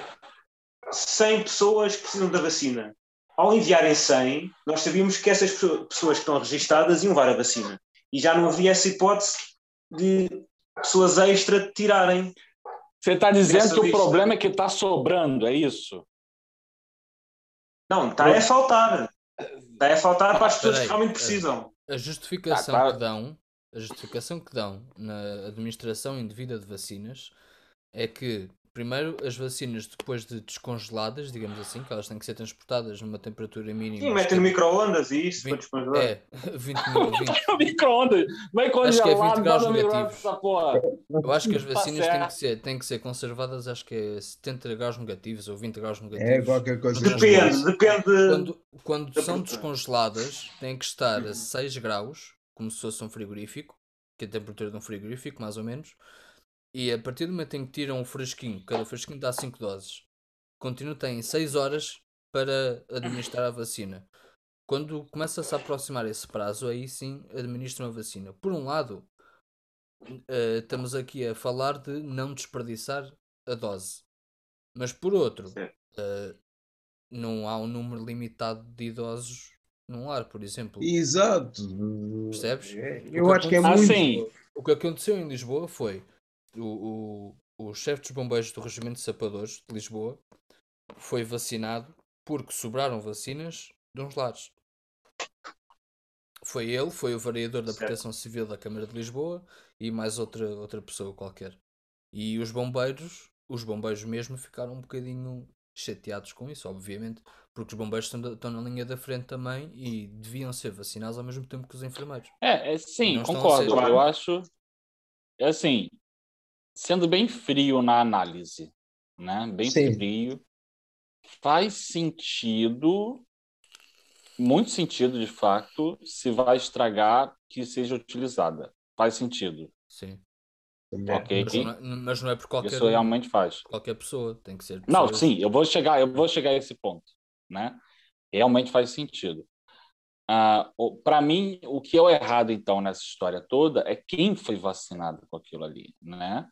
100 pessoas que precisam da vacina. Ao enviarem 100, nós sabíamos que essas pessoas que estão registadas iam levar a vacina. E já não havia essa hipótese de pessoas extra tirarem. Você está dizendo que o problema é que está sobrando, é isso? Não, está a faltar. Está a faltar para as pessoas que realmente precisam. A justificação tá, tá. que dão, a justificação que dão na administração indevida de vacinas é que Primeiro, as vacinas depois de descongeladas, digamos assim, que elas têm que ser transportadas numa temperatura mínima. Sim, metem no micro-ondas e isso 20, para descongelar. É, 20 mil. 20. micro-ondas, bem congelado, acho que é 20 graus negativos. Eu acho que as vacinas têm que, ser, têm que ser conservadas, acho que é 70 graus negativos ou 20 graus negativos. É qualquer coisa. Depende, depende. Quando, quando são descongeladas, têm que estar a 6 graus, como se fosse um frigorífico, que é a temperatura de um frigorífico, mais ou menos e a partir do momento em que tiram um fresquinho, cada fresquinho dá 5 doses, continua tem 6 horas para administrar a vacina. Quando começa-se a aproximar esse prazo, aí sim administram a vacina. Por um lado, uh, estamos aqui a falar de não desperdiçar a dose. Mas por outro, uh, não há um número limitado de idosos num lar, por exemplo. Exato. Percebes? Eu acho que é muito. Assim, o que aconteceu em Lisboa foi o, o, o chefe dos bombeiros do Regimento de Sapadores de Lisboa foi vacinado porque sobraram vacinas de uns lares. Foi ele, foi o vereador da Proteção Civil da Câmara de Lisboa e mais outra, outra pessoa qualquer. E os bombeiros, os bombeiros mesmo, ficaram um bocadinho chateados com isso, obviamente, porque os bombeiros estão, estão na linha da frente também e deviam ser vacinados ao mesmo tempo que os enfermeiros. É, é sim, concordo. Eu acho. É assim, sendo bem frio na análise, né? Bem Sim. frio. Faz sentido, muito sentido de fato, se vai estragar que seja utilizada. Faz sentido. Sim. Ok. Mas não, é, mas não é por qualquer. Isso realmente faz. Qualquer pessoa tem que ser. Não, sim, eu vou chegar, eu vou chegar a esse ponto, né? Realmente faz sentido. Uh, para mim, o que é o errado então nessa história toda é quem foi vacinado com aquilo ali, né?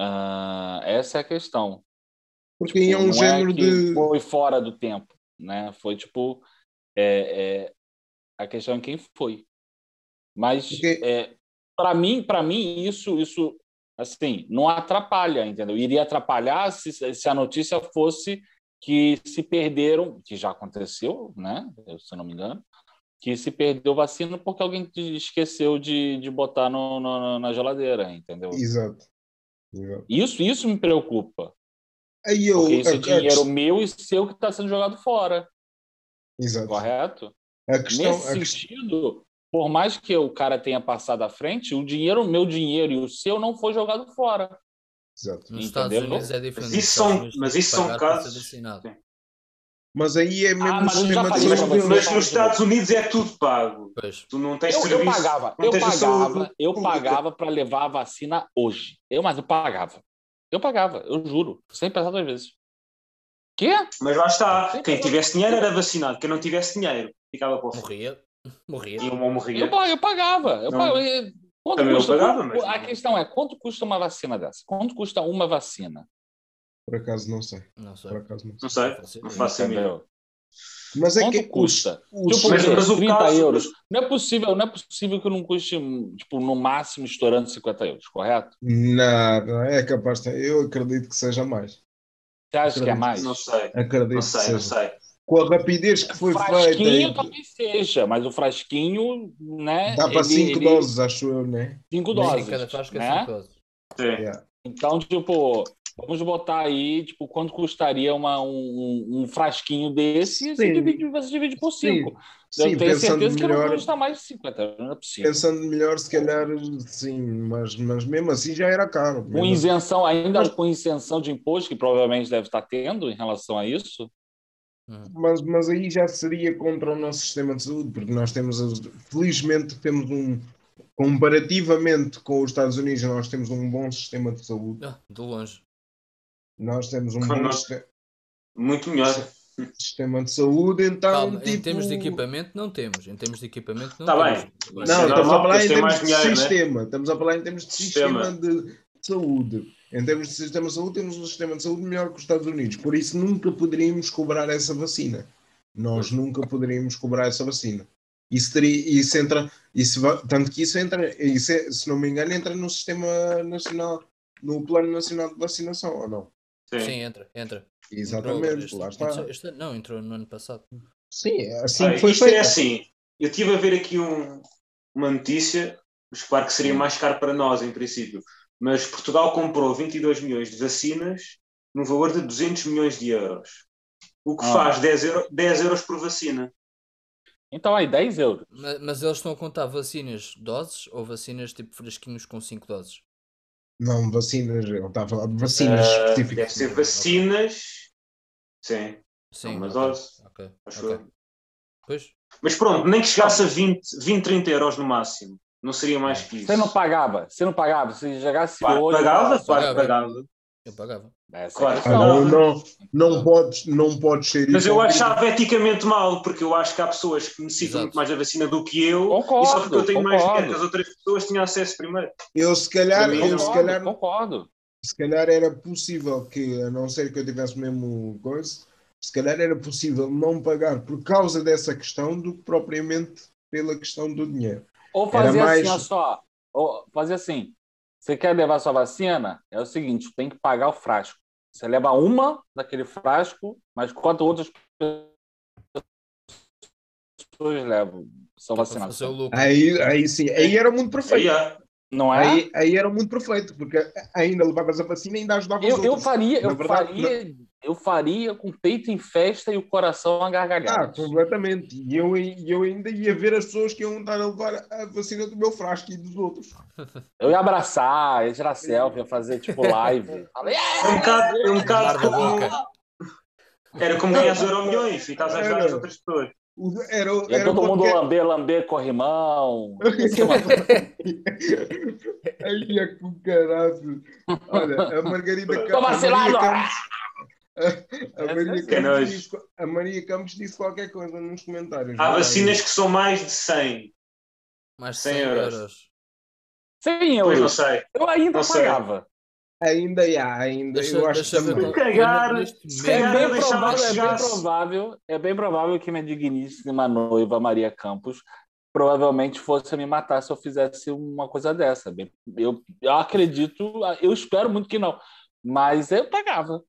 Uh, essa é a questão. Porque tipo, é um gênero é de. Foi fora do tempo, né? Foi tipo. É, é, a questão é quem foi. Mas é, para mim, para mim isso, isso assim, não atrapalha, entendeu? Iria atrapalhar se, se a notícia fosse que se perderam, que já aconteceu, né? Se não me engano, que se perdeu vacina porque alguém esqueceu de, de botar no, no, na geladeira, entendeu? Exato. Isso, isso me preocupa. Aí eu, Porque isso é dinheiro a... meu e seu que está sendo jogado fora. Exato. Correto? A questão, Nesse a sentido, por mais que o cara tenha passado à frente, o dinheiro, o meu dinheiro e o seu não foi jogado fora. Exato. Nos Estados Unidos é diferente. Mas isso são, mas isso são casos. Mas aí é mesmo ah, mas, sistema de mas, mas nos Estados Unidos é tudo pago. Pois. Tu não tens eu, serviço. Eu pagava, eu pagava, eu pagava para levar a vacina hoje. Eu, mas eu pagava. Eu pagava, eu juro, sem pensar duas vezes. Quê? Mas lá está. Quem tivesse dinheiro era vacinado. Quem não tivesse dinheiro ficava por Morria. Morria. E uma morria. Eu, eu pagava. Eu pagava. Quanto Também custa, eu pagava, mas... A questão é, quanto custa uma vacina dessa? Quanto custa uma vacina? Por acaso não sei. Não sei. Por acaso não sei. Não sei. Não faço ideia. Mas é Quanto que custa? Tipo, mas, mas 30 caso... euros. Não é possível, não é possível que não custe, tipo, no máximo estourando 50 euros, correto? Não, é capaz de... Eu acredito que seja mais. Você acha acredito. que é mais? Não sei. Acredito não sei, não sei. Com a rapidez que foi frasquinho feita. Frasquinho talvez seja, mas o frasquinho, né? Dá para 5 doses, acho eu, né? 5 doses. Cada frasco é né? 5 doses. Sim. Então, tipo, Vamos botar aí, tipo, quanto custaria uma, um, um frasquinho desse e você divide, você divide por 5. Eu sim, tenho certeza melhor, que não custa mais de 50, não é possível. Pensando melhor, se calhar, sim, mas, mas mesmo assim já era caro. Com isenção, ainda mas... com isenção de imposto, que provavelmente deve estar tendo em relação a isso. Hum. Mas, mas aí já seria contra o nosso sistema de saúde, porque nós temos, felizmente, temos um, comparativamente com os Estados Unidos, nós temos um bom sistema de saúde. Ah, de longe. Nós temos um bom sistema. Muito melhor. Sistema de saúde, então. Calma, tipo... Em termos de equipamento, não temos. Em termos de equipamento, não tá temos. Bem. Não, estamos a falar em termos de dinheiro, sistema. Né? Estamos a falar em termos de sistema, sistema de saúde. Em termos de sistema de saúde, temos um sistema de saúde melhor que os Estados Unidos. Por isso, nunca poderíamos cobrar essa vacina. Nós nunca poderíamos cobrar essa vacina. Isso, teria, isso entra, isso, tanto que isso entra, isso é, se não me engano, entra no sistema nacional, no plano nacional de vacinação, ou não? Sim, Sim entra, entra. Exatamente, este, lá está. Este, este, não, entrou no ano passado. Sim, é assim ah, foi isto é feito. é assim, eu estive a ver aqui um, uma notícia, mas claro que seria mais caro para nós, em princípio, mas Portugal comprou 22 milhões de vacinas no valor de 200 milhões de euros. O que ah. faz 10, euro, 10 euros por vacina. Então aí, 10 euros. Mas, mas, eles estão a contar vacinas doses ou vacinas tipo fresquinhos com 5 doses? Não, vacinas, ele está a falar de vacinas uh, específicas. Deve ser vacinas. Sim. Sim. Uma dose. Ok. okay. Pois. Mas pronto, nem que chegasse a 20, 20, 30 euros no máximo. Não seria mais que isso. Você não pagava? Você não pagava? Se chegasse hoje. Pagava, pagava. pagava. Eu pagava. É, claro. Ah, não, não, não, podes, não podes ser Mas eu achava eticamente mal, porque eu acho que há pessoas que necessitam muito mais da vacina do que eu, concordo, e só porque eu tenho concordo. mais dinheiro que as outras pessoas tinham acesso primeiro. Eu se calhar, eu, concordo, se calhar, concordo. se calhar era possível que, a não ser que eu tivesse mesmo coisa, se calhar era possível não pagar por causa dessa questão do que propriamente pela questão do dinheiro. Ou fazer mais... assim, só, ou fazer assim, você quer levar sua vacina? É o seguinte, tem que pagar o frasco. Você leva uma daquele frasco, mas quanto outras pessoas levam são vacinadas? Aí, aí sim, aí era muito perfeito. Aí, não é? Aí, aí era muito perfeito, porque ainda levavas a vacina e ainda ajudava eu, os eu Faria, eu, verdade, faria, não. Eu faria com o peito em festa e o coração a gargalhar. Ah, completamente. E eu, eu ainda ia ver as pessoas que iam estar a levar a vacina do meu frasco e dos outros. Eu ia abraçar, ia tirar selfie, ia fazer tipo live. é um bocado, é um bocado como... Era como ganhar 0 milhões e estás a ajudar as outras pessoas. Era, era todo mundo lamber, lamber corrimão. Aí é com caralho. Olha, a Margarida Campos. vacilado! A Maria, Campos disse, a Maria Campos disse qualquer coisa nos comentários. Há vacinas que são mais de 100. Mais de 100, 100 euros. euros. 100 euros. Pois não sei. Eu ainda não pagava. Sei. Ainda há, ainda. Deixa, eu acho que também. Cagar, é bem, provável, é bem provável, é bem provável que minha digníssima noiva Maria Campos provavelmente fosse me matar se eu fizesse uma coisa dessa. Eu, eu acredito, eu espero muito que não, mas eu pagava.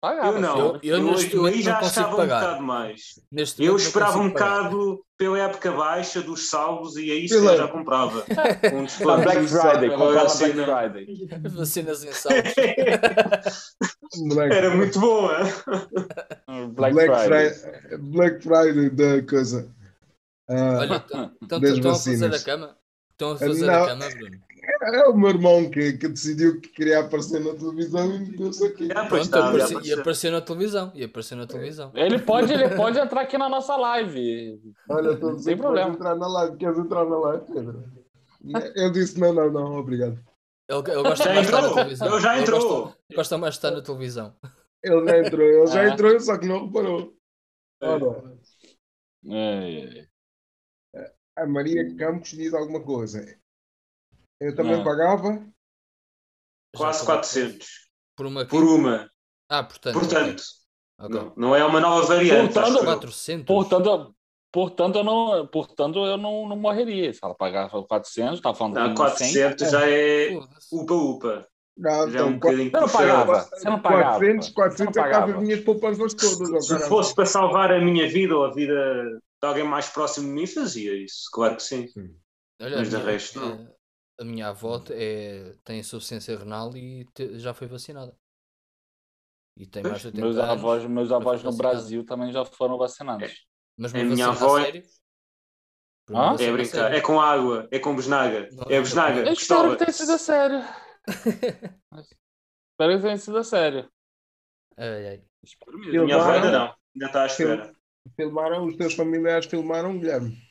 Pagava, eu não. Eu, eu, eu, eu aí já achava pagar. um bocado mais. Neste eu esperava um bocado pela época baixa dos salvos e aí se já comprava. Um Black Friday, comprava Black Friday. Vacinas em salvos. Era muito boa. Black, Black Friday. Friday. Black Friday da coisa. Uh, Olha, estão a fazer a cama? Estão a fazer não, a cama, Bruno? É o meu irmão que, que decidiu que queria aparecer na televisão e meteu-se aqui. É, Pronto, está, apareci, e apareceu na televisão. E apareceu na televisão. Ele pode, ele pode entrar aqui na nossa live. Olha, estou sem problema. entrar na live. Queres entrar na live, Pedro? Eu disse não, não, não, obrigado. Ele, ele gosta mais de estar na televisão. Ele já entrou. Ele gosta, gosta, mais de estar na televisão. Ele já entrou, ele já ah. entrou, só que não reparou. Olha. É, é. A Maria Campos diz alguma coisa. Eu também ah. pagava. Quase 400. Por uma? Por uma. Ah, portanto. Portanto. Okay. Não, não é uma nova variante. Portanto, 400. Portanto, portanto, eu não, portanto, eu não, não morreria. Se ela pagava 400, estava falando não, 400 100. já é upa-upa. Não, já é um então, bocadinho você não pagava. Você não pagava. 400, 400 acaba as minhas poupanças todas. Se fosse para salvar a minha vida ou a vida de alguém mais próximo de mim, fazia isso. Claro que sim. sim. Olha, Mas de resto, não a minha avó é, tem insuficiência renal e te, já foi vacinada. E tem mais de 80 meus anos. Avós, meus avós no Brasil também já foram vacinados. É. Mas a minha avó é... Ah? É brincar, é com água, é com besnaga. Não, é besnaga. Eu espero que tenha sido a sério. espero que tenha sido a sério. Ai, ai. Minha avó ainda não, ainda está à espera. Filmaram, os teus familiares filmaram, Guilherme?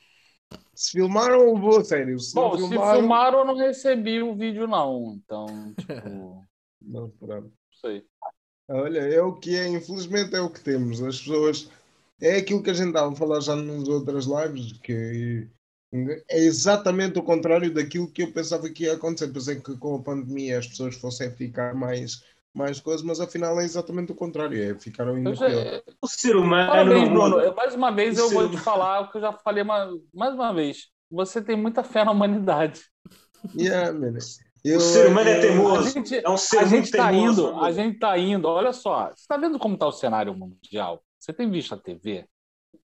Se filmaram, eu vou, sério. Se Bom, filmaram... se filmaram, eu não recebi o vídeo, não. Então, tipo. não, pronto. Sei. Olha, é o que é, infelizmente é o que temos. As pessoas. É aquilo que a gente estava a falar já nas outras lives, que é exatamente o contrário daquilo que eu pensava que ia acontecer. Pensei que com a pandemia as pessoas fossem ficar mais mais coisas, mas afinal é exatamente o contrário, é ficaram ainda pior. É, o ser humano. Parabéns, Bruno. Mais uma vez eu vou te falar o que eu já falei mais, mais uma vez. Você tem muita fé na humanidade. Yeah, man. Eu, o ser humano é teimoso. Gente, é um ser a gente está indo, a gente está indo. Olha só, você está vendo como está o cenário mundial? Você tem visto a TV?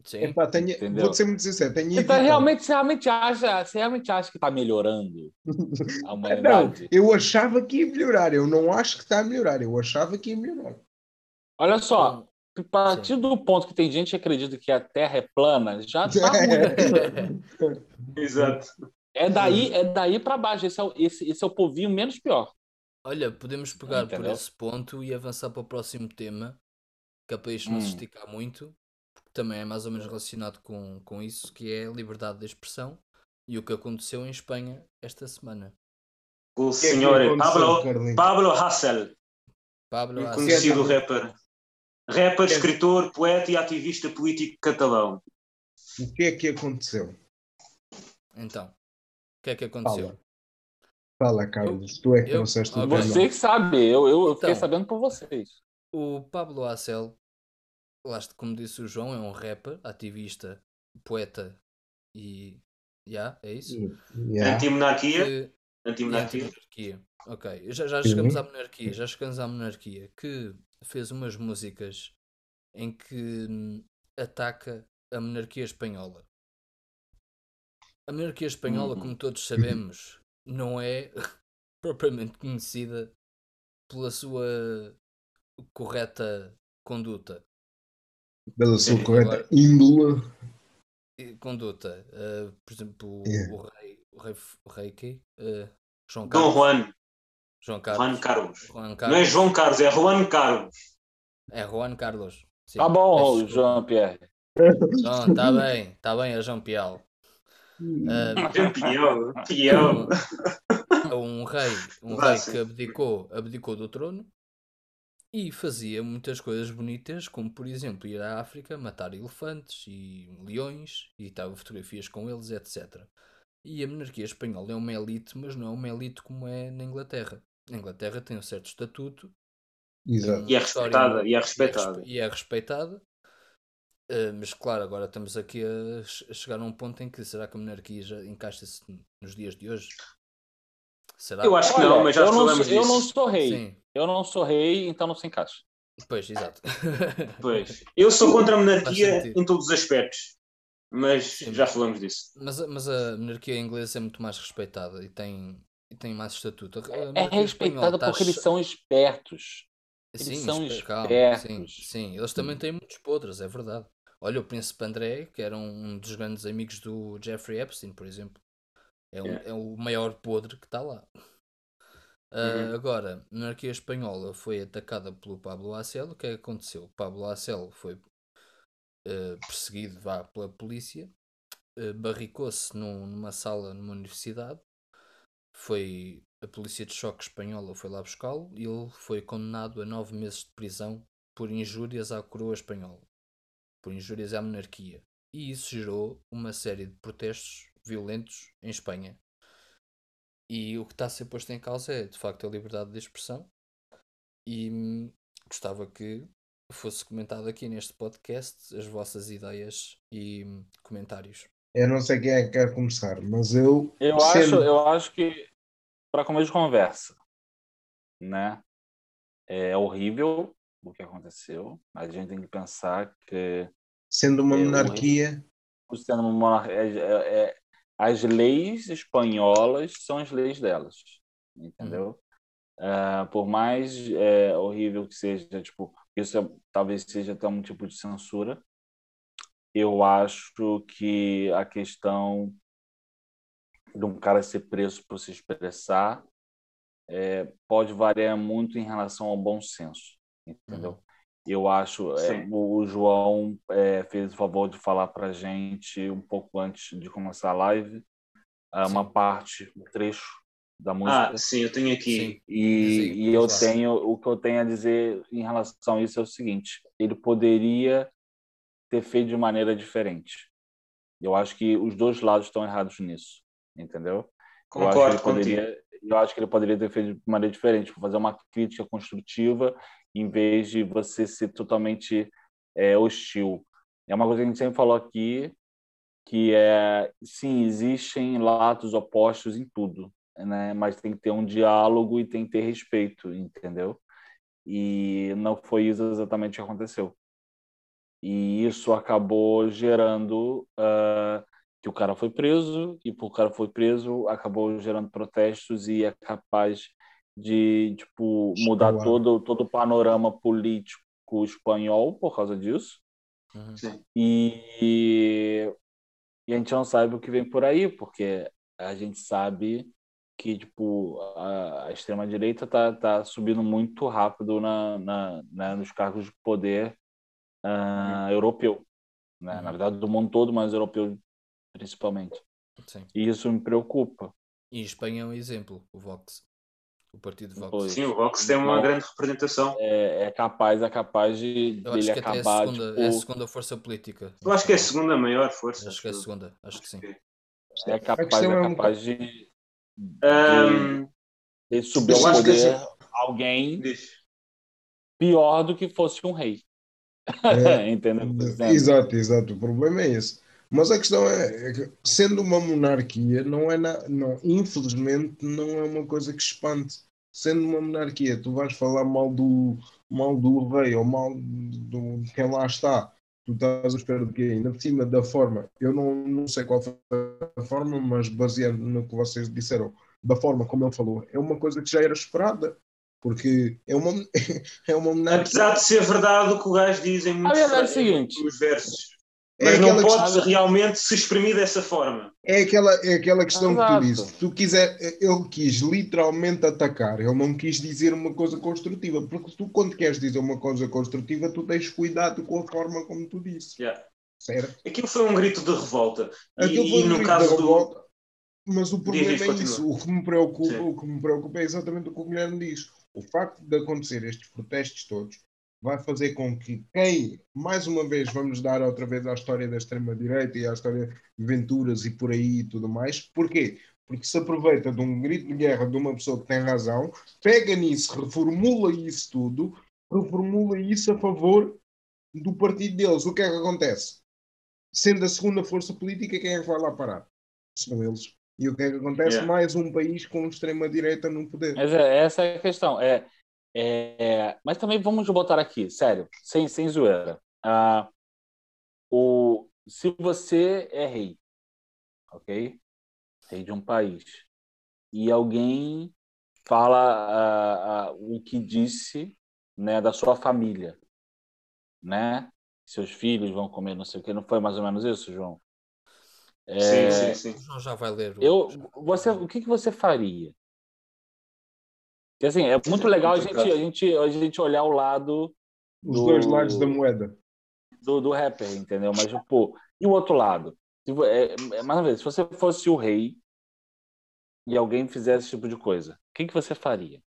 Sim. Epá, tenho, vou ser muito sincero, tenho então, realmente, você realmente acha, você realmente acha que está melhorando a humanidade? Não, eu achava que ia melhorar, eu não acho que está a melhorar, eu achava que ia melhorar. Olha só, a partir Sim. do ponto que tem gente que acredita que a Terra é plana, já está mudando. Exato. É daí, é daí para baixo. Esse é, o, esse, esse é o povinho menos pior. Olha, podemos pegar Entendeu? por esse ponto e avançar para o próximo tema, que é para isto não se hum. esticar muito, também é mais ou menos relacionado com, com isso, que é a liberdade de expressão e o que aconteceu em Espanha esta semana. O é senhor é Pablo, Pablo Hassel, Pablo Hassel. conhecido rapper. Rapper, escritor, poeta e ativista político catalão. O que é que aconteceu? Então, o que é que aconteceu? Fala, Fala Carlos, tu é que eu, trouxeste okay. Você que sabe, eu, eu, eu fiquei então, sabendo por vocês. O Pablo Hassel lá, como disse o João, é um rapper, ativista, poeta e. Yeah, é isso? Yeah. Anti-monarquia. Anti-monarquia. Anti ok, já, já chegamos à monarquia, já chegamos à monarquia, que fez umas músicas em que hum, ataca a monarquia espanhola. A monarquia espanhola, uhum. como todos sabemos, não é propriamente conhecida pela sua correta conduta pela sua correta índole. Conduta. Uh, por exemplo, yeah. o rei, o rei, o rei que, uh, João Carlos. Dom Juan. João Carlos. Juan Carlos. Juan Carlos. Não é João Carlos, é Juan Carlos. É Juan Carlos. Sim. Tá bom, é João Pierre. Não, tá bem, tá bem, é João Pial. Uh, João Pial, Pial. Um rei, um rei que abdicou, abdicou do trono e fazia muitas coisas bonitas, como por exemplo ir à África, matar elefantes e leões, e estava fotografias com eles, etc. E a monarquia espanhola é uma elite, mas não é uma elite como é na Inglaterra. Na Inglaterra tem um certo estatuto. Exato. E é respeitada. E é respeitada. E é respeitada. Uh, mas claro, agora estamos aqui a, chegar a um ponto em que será que a monarquia já encaixa-se nos dias de hoje? Será? Eu acho que Olha, não, mas já eu não, sou, eu não sou rei. Sim. Eu não sou rei, então não se encaixa. Pois, exato. Pois. Eu sou contra a monarquia em todos os aspectos. Mas Sim, já falamos disso. Mas, mas a monarquia inglesa é muito mais respeitada e tem, e tem mais estatuto. É respeitada porque eles são espertos. Eles sim, são espertos. Sim, sim, eles também têm muitos podres, é verdade. Olha, o príncipe André, que era um dos grandes amigos do Jeffrey Epstein, por exemplo. É, um, é o maior podre que está lá. Uh, Agora, a monarquia espanhola foi atacada pelo Pablo Acel. O que é que aconteceu? Pablo Acel foi uh, perseguido vá, pela polícia, uh, barricou-se num, numa sala numa universidade. Foi a polícia de choque espanhola foi lá buscá-lo e ele foi condenado a nove meses de prisão por injúrias à coroa espanhola, por injúrias à monarquia. E isso gerou uma série de protestos violentos em Espanha. E o que está a ser posto em causa é, de facto, a liberdade de expressão. E hum, gostava que fosse comentado aqui neste podcast as vossas ideias e hum, comentários. Eu não sei quem é que quer começar, mas eu. Eu, sendo... acho, eu acho que, para começo de conversa, né? É horrível o que aconteceu. A gente tem que pensar que. Sendo uma é monarquia. Sendo uma monarquia. É, é, é as leis espanholas são as leis delas, entendeu? Uhum. Uh, por mais é, horrível que seja, tipo, isso é, talvez seja até um tipo de censura. Eu acho que a questão de um cara ser preso por se expressar é, pode variar muito em relação ao bom senso, entendeu? Uhum. Eu acho é, o João é, fez o favor de falar para gente um pouco antes de começar a live é, uma parte, um trecho da música. Ah, sim, eu tenho aqui. E, e eu tenho o que eu tenho a dizer em relação a isso é o seguinte: ele poderia ter feito de maneira diferente. Eu acho que os dois lados estão errados nisso, entendeu? Concordo eu acho que ele poderia, eu acho que ele poderia ter feito de maneira diferente, fazer uma crítica construtiva em vez de você ser totalmente é, hostil. É uma coisa que a gente sempre falou aqui, que é, sim, existem lados opostos em tudo, né? Mas tem que ter um diálogo e tem que ter respeito, entendeu? E não foi isso exatamente que aconteceu. E isso acabou gerando uh, que o cara foi preso e por o cara foi preso acabou gerando protestos e é capaz de tipo mudar todo todo o panorama político espanhol por causa disso uhum. e, e a gente não sabe o que vem por aí porque a gente sabe que tipo a, a extrema direita tá, tá subindo muito rápido na, na, na nos cargos de poder uh, uhum. europeu né? Uhum. na verdade do mundo todo mas europeu principalmente Sim. e isso me preocupa e Espanha é um exemplo o Vox o partido Vox. Pois. Sim, o Vox tem uma grande representação. É, é, capaz, é capaz de Eu acho que acabar, é a, segunda, tipo... é a segunda força política. Eu acho que é a segunda maior força. Acho que é a segunda, acho que sim. É capaz, é capaz de, de, um, de subir ao poder assim... alguém pior do que fosse um rei. É, Entendeu? Exato, exato. O problema é esse. Mas a questão é, é que, sendo uma monarquia, não é na, não, infelizmente não é uma coisa que espante. Sendo uma monarquia, tu vais falar mal do, mal do rei ou mal do quem lá está. Tu estás à espera de quê? Ainda por cima da forma, eu não, não sei qual foi a forma, mas baseado no que vocês disseram, da forma como ele falou, é uma coisa que já era esperada porque é uma, é uma monarquia. Apesar de ser verdade o que o gajo diz em muitos, é o seguinte, nos versos. É Mas não pode questão... realmente se exprimir dessa forma. É aquela, é aquela questão Exato. que tu disse. Tu quiser, ele quis literalmente atacar, ele não quis dizer uma coisa construtiva. Porque tu, quando queres dizer uma coisa construtiva, tu tens cuidado com a forma como tu disse. Yeah. Certo? Aquilo foi um grito de revolta. Aquilo e, foi um no grito caso de revolta. Do... Mas o problema diz, é isso. O que, me preocupa, o que me preocupa é exatamente o que o Guilherme diz. O facto de acontecer estes protestos todos vai fazer com que quem, mais uma vez, vamos dar outra vez à história da extrema-direita e à história de Venturas e por aí e tudo mais. Porquê? Porque se aproveita de um grito de guerra de uma pessoa que tem razão, pega nisso, reformula isso tudo, reformula isso a favor do partido deles. O que é que acontece? Sendo a segunda força política, quem é que vai lá parar? São eles. E o que é que acontece? Yeah. Mais um país com extrema-direita no poder. Mas é, essa é a questão. É, É, mas também vamos botar aqui, sério, sem, sem zoeira. Ah, o, se você é rei, ok? Rei de um país, e alguém fala ah, ah, o que disse né, da sua família, né? Seus filhos vão comer não sei o que, não foi mais ou menos isso, João? É, sim, sim, sim. O João já vai ler. O... Eu, você, o que, que você faria? Porque, assim, é muito legal a gente, a, gente, a gente olhar o lado. Os do, dois lados da moeda. Do, do rapper, entendeu? Mas, pô, e o outro lado? É, é, mais uma vez, se você fosse o rei e alguém fizesse esse tipo de coisa, o que, que você faria?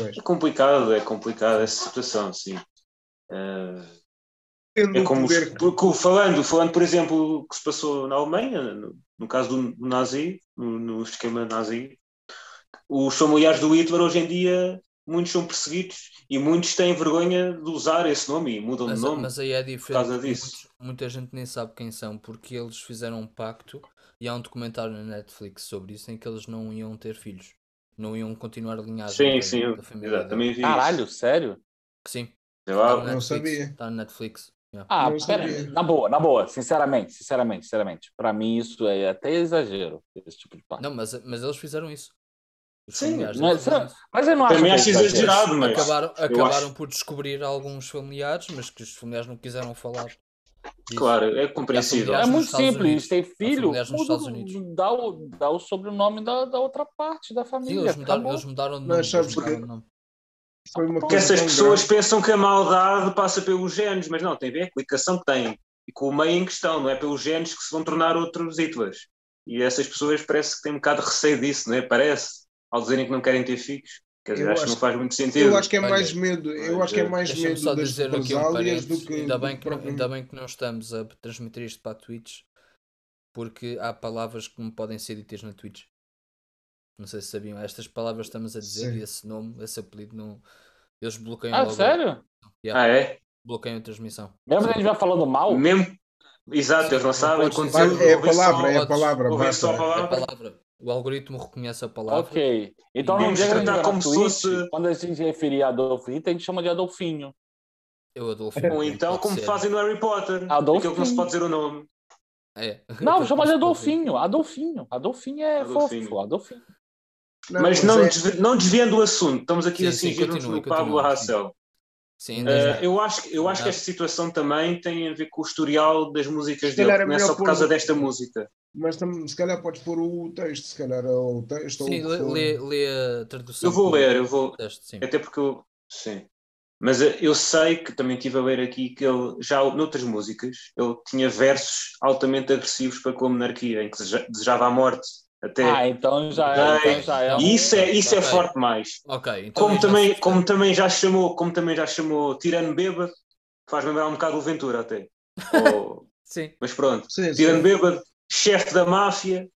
É complicado, é complicado essa situação, sim. Uh, é como poder... falando, falando, por exemplo, o que se passou na Alemanha, no, no caso do, do nazi, no, no, esquema nazi, os familiares do Hitler hoje em dia muitos são perseguidos e muitos têm vergonha de usar esse nome e mudam mas, de nome. Mas aí é diferente. Por causa disso. Muitos, muita gente nem sabe quem são porque eles fizeram um pacto e há um documentário na Netflix sobre isso em que eles não iam ter filhos. Não iam continuar a linhagem sim, da, sim, da família. Sim, também vi Caralho, sério? Sim. Eu tá não sabia. Está na Netflix. Yeah. Ah, pera, na boa, na boa, sinceramente, sinceramente, sinceramente. Para mim isso é até exagero, esse tipo de pacto. Não, mas, mas eles fizeram isso. Sim, mas, mas eu não acho Também acho exagerado, mas acabaram, acabaram acho... por descobrir alguns familiares, mas que os familiares não quiseram falar. Disso. Claro, é compreensível. É muito simples, tem filho, dá o, dá o sobrenome da, da outra parte da família. Sim, eles mudaram, eles mudaram de nome. Mas sabes que... Porque essas pessoas grande. pensam que a maldade passa pelos genes, mas não, tem a ver com a educação que têm e com o meio em questão, não é pelos genes que se vão tornar outros Hitlers. E essas pessoas parece que têm um bocado de receio disso, não é? Parece ao dizerem que não querem ter filhos. Quer dizer, acho, que não faz muito sentido. Eu acho que é mais medo, eu acho que é mais medo só das dizer aqui um do que. Ainda bem que, não, ainda bem que não estamos a transmitir isto para a Twitch, porque há palavras que não podem ser ditas na Twitch. Não sei se sabiam, estas palavras estamos a dizer Sim. e esse nome, esse apelido, não, eles bloqueiam ah, logo. sério? Yeah. Ah, é? Bloqueiam a transmissão. Mesmo que a gente vai falando mal? Mesmo. Exato, eles não sabem. É, é a palavra, é a palavra. É a palavra. O algoritmo reconhece a palavra. Ok. Então não diga como se fosse... quando a gente referir a Adolf Hitler, a gente chama de Adolfinho. Eu Adolfinho. Ou então, como ser. fazem no Harry Potter. Adolfinho. Aquele que não se pode dizer o nome. É. Não, chama de Adolfinho. Adolfinho. Adolfinho é Adolfinho. fofo. Adolfinho. Não, mas, não, é... não desviando o assunto, estamos aqui sim, a cingir no Pablo Hassel. Sim, uh, eu acho, eu acho que esta situação também tem a ver com o historial das músicas dele, não é só por causa desta música. Mas se calhar podes pôr o texto, se calhar o texto. Sim, lê, lê, lê, a tradução. Eu vou ler, eu vou. Texto, até porque eu. Sim. Mas eh, eu sei que também estive a ler aqui que ele, já noutras músicas, ele tinha versos altamente agressivos para com a monarquia, em que desejava a morte. Até. Ah, então já é. Então já é e isso é, isso é okay. é forte mais. Ok. Então como, também, como também já chamou, como também já chamou Tirano Bêbado, faz lembrar um bocado o Ventura até. Ou... sim. Mas pronto, sim, Tirano sim. Bêbado chefe da máfia.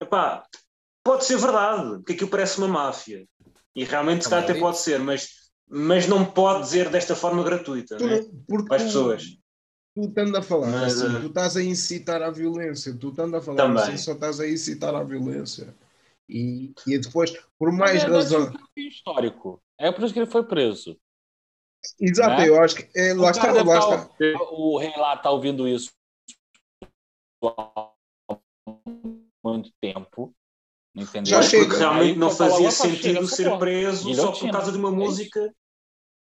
Epá, pode ser verdade, porque aquilo parece uma máfia. E realmente, se calhar, até pode ser, mas, mas não pode dizer desta forma gratuita tu, né? para as pessoas. Tu estando a falar mas, assim, uh... tu estás a incitar à violência, tu estando a falar também. assim, só estás a incitar à violência. E, e depois, por mais razão. É histórico. É por isso que ele foi preso. Exato, né? eu acho que. É, lá está, lá está. O rei lá está ouvindo isso muito tempo. Entendeu? Já chega. Realmente não fazia sentido ser preso só por causa de uma é música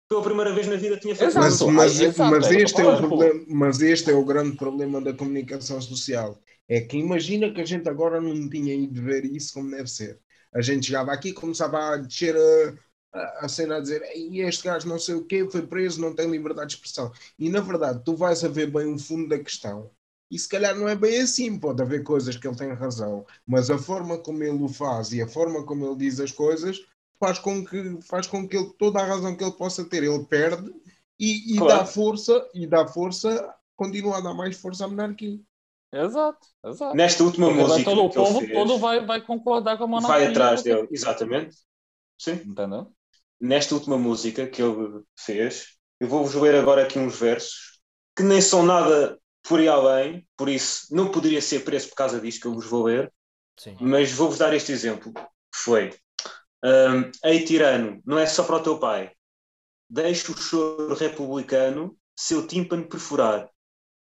pela primeira vez na vida tinha feito. Mas, mas, mas, este é o problema, mas este é o grande problema da comunicação social. É que imagina que a gente agora não tinha ido ver isso como deve ser. A gente chegava aqui e começava a descer a, a cena a dizer e este gajo não sei o quê, foi preso, não tem liberdade de expressão. E na verdade, tu vais a ver bem o fundo da questão e se calhar não é bem assim, pode haver coisas que ele tem razão, mas a forma como ele o faz e a forma como ele diz as coisas faz com que, faz com que ele, toda a razão que ele possa ter, ele perde e, e claro. dá força, e dá força, continua a dar mais força à monarquia. Exato, exato. Nesta última Porque música. Todo o povo fez, todo vai, vai concordar com a monarquia. Vai atrás dele, exatamente. Sim. Entendeu? Nesta última música que ele fez, eu vou-vos ler agora aqui uns versos que nem são nada por ir além, por isso não poderia ser preso por causa disto que eu vos vou ler, Sim. mas vou-vos dar este exemplo, que foi um, Ei tirano, não é só para o teu pai, deixo o choro republicano seu tímpano perfurar.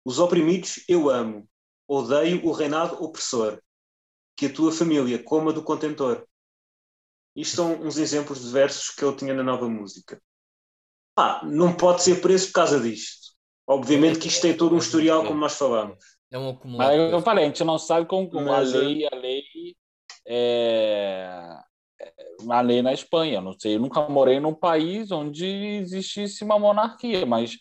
Os oprimidos eu amo, odeio o reinado opressor. Que a tua família coma do contentor. Isto são uns exemplos de versos que ele tinha na nova música. Ah, não pode ser preso por causa disto. Obviamente que isto tem todo um historial, como nós falamos. É um acumulado. Mas eu falei, a gente não sabe como, como a lei, a lei é, a lei na Espanha. Não sei, eu nunca morei num país onde existisse uma monarquia, mas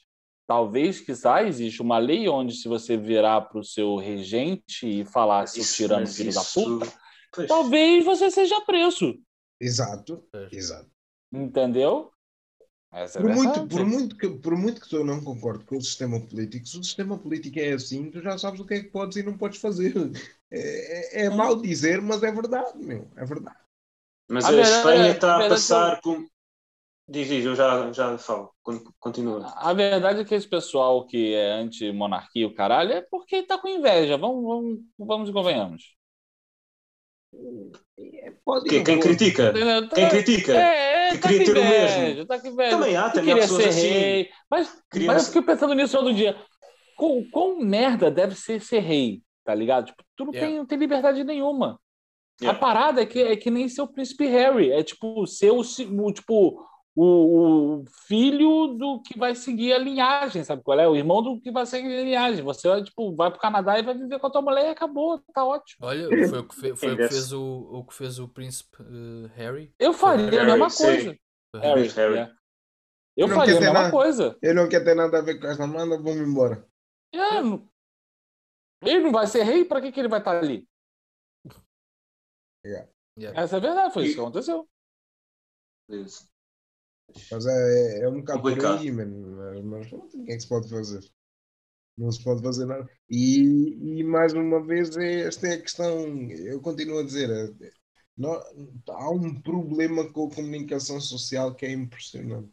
talvez, quizá, existe uma lei onde se você virar para o seu regente e falar se tirando filho isso... da puta, pois. talvez você seja preso. Exato, exato. Entendeu? É por, muito, por, muito que, por muito que eu não concordo com o sistema político, se o sistema político é assim, tu já sabes o que é que podes e não podes fazer. É, é, é mal dizer, mas é verdade, meu. É verdade. Mas a, a Espanha está a, a passar por. Diz, diz, eu já, já falo. Continua. A verdade é que esse pessoal que é anti-monarquia, o caralho, é porque está com inveja. Vamos, vamos, vamos e convenhamos. Pode que, quem critica? Quem critica? É, que tá queria ter o mesmo. Tá também há, também há pessoas assim. Rei. Mas, Criança... mas eu fiquei pensando nisso todo dia. Quão, quão merda deve ser ser rei, tá ligado? Tipo, tu não, yeah. tem, não tem liberdade nenhuma. Yeah. A parada é que, é que nem ser o príncipe Harry. É tipo, ser o, o tipo, o, o, filho do que vai seguir a linhagem, sabe qual é? O irmão do que vai seguir a linhagem. Você tipo, vai para o Canadá e vai viver com a tua mulher e acabou, tá ótimo. Olha, foi o que, fe, foi o que fez o, o que fez o príncipe uh, Harry. Eu faria Harry, a mesma coisa. Harry, Harry. É. Eu faria a mesma nada, coisa. Ele não quer ter nada a ver com essa manda, vamos embora. É, ele não vai ser rei, para que, que ele vai estar ali? Yeah. Yeah. Essa é a verdade, foi e... isso que aconteceu. Isso. Mas é, é um bocado por aí, mano. Mas, mas o que é que se pode fazer? Não se pode fazer nada. E, e mais uma vez, esta é a questão. Eu continuo a dizer: é, não, há um problema com a comunicação social que é impressionante.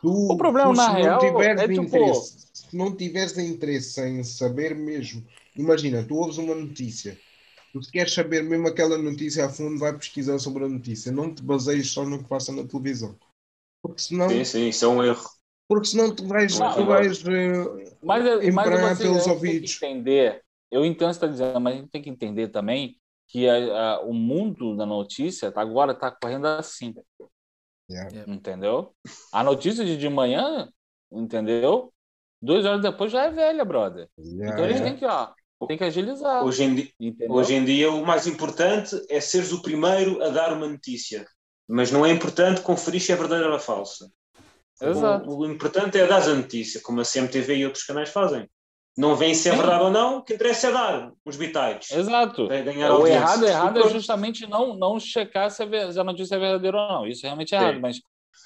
Tu, o problema, tu, na real, é tipo... interesse, se não tiveres interesse em saber mesmo, imagina, tu ouves uma notícia Tu se queres saber mesmo aquela notícia a fundo, vai pesquisar sobre a notícia. Não te baseies só no que passa na televisão. Porque senão. Sim, sim, isso é um erro. Porque senão tu vais, não, tu vais uh, mas, mas pelos ouvidos. entender. Eu entendo o que você está dizendo, mas a gente tem que entender também que a, a, o mundo da notícia tá, agora está correndo assim. Yeah. Entendeu? A notícia de, de manhã, entendeu? Duas horas depois já é velha, brother. Yeah, então a gente yeah. tem que, ó, tem que agilizar. Hoje em, dia, hoje em dia, o mais importante é seres o primeiro a dar uma notícia. Mas não é importante conferir se é verdadeira ou falsa. Exato. O, o, importante é dar a notícia, como a CMTV e outros canais fazem. Não vem se é verdade ou não, o que interessa é dar os bitites. Exato. o errado, errado é justamente não, não checar se a notícia é verdadeira ou não. Isso realmente é Sim. errado, mas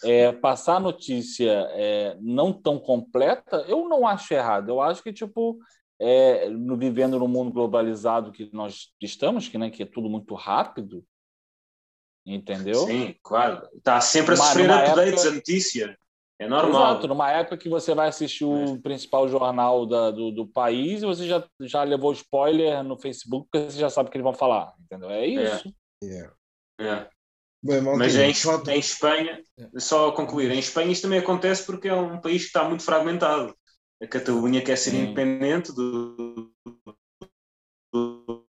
é, passar a notícia é, não tão completa, eu não acho errado. Eu acho que, tipo, é, no, vivendo no mundo globalizado que nós estamos, que, né, que é tudo muito rápido, entendeu? Sim, claro. Está sempre a sofrer updates época... a notícia. É normal. Exato, numa época que você vai assistir o é. principal jornal da, do, do país e você já, já levou spoiler no Facebook porque você já sabe o que eles vão falar, entendeu? É isso. É. Yeah. É. Bem, Mas em, em Espanha, só concluir, em Espanha isso também acontece porque é um país que está muito fragmentado a Catalunha quer ser Sim. independente do, do,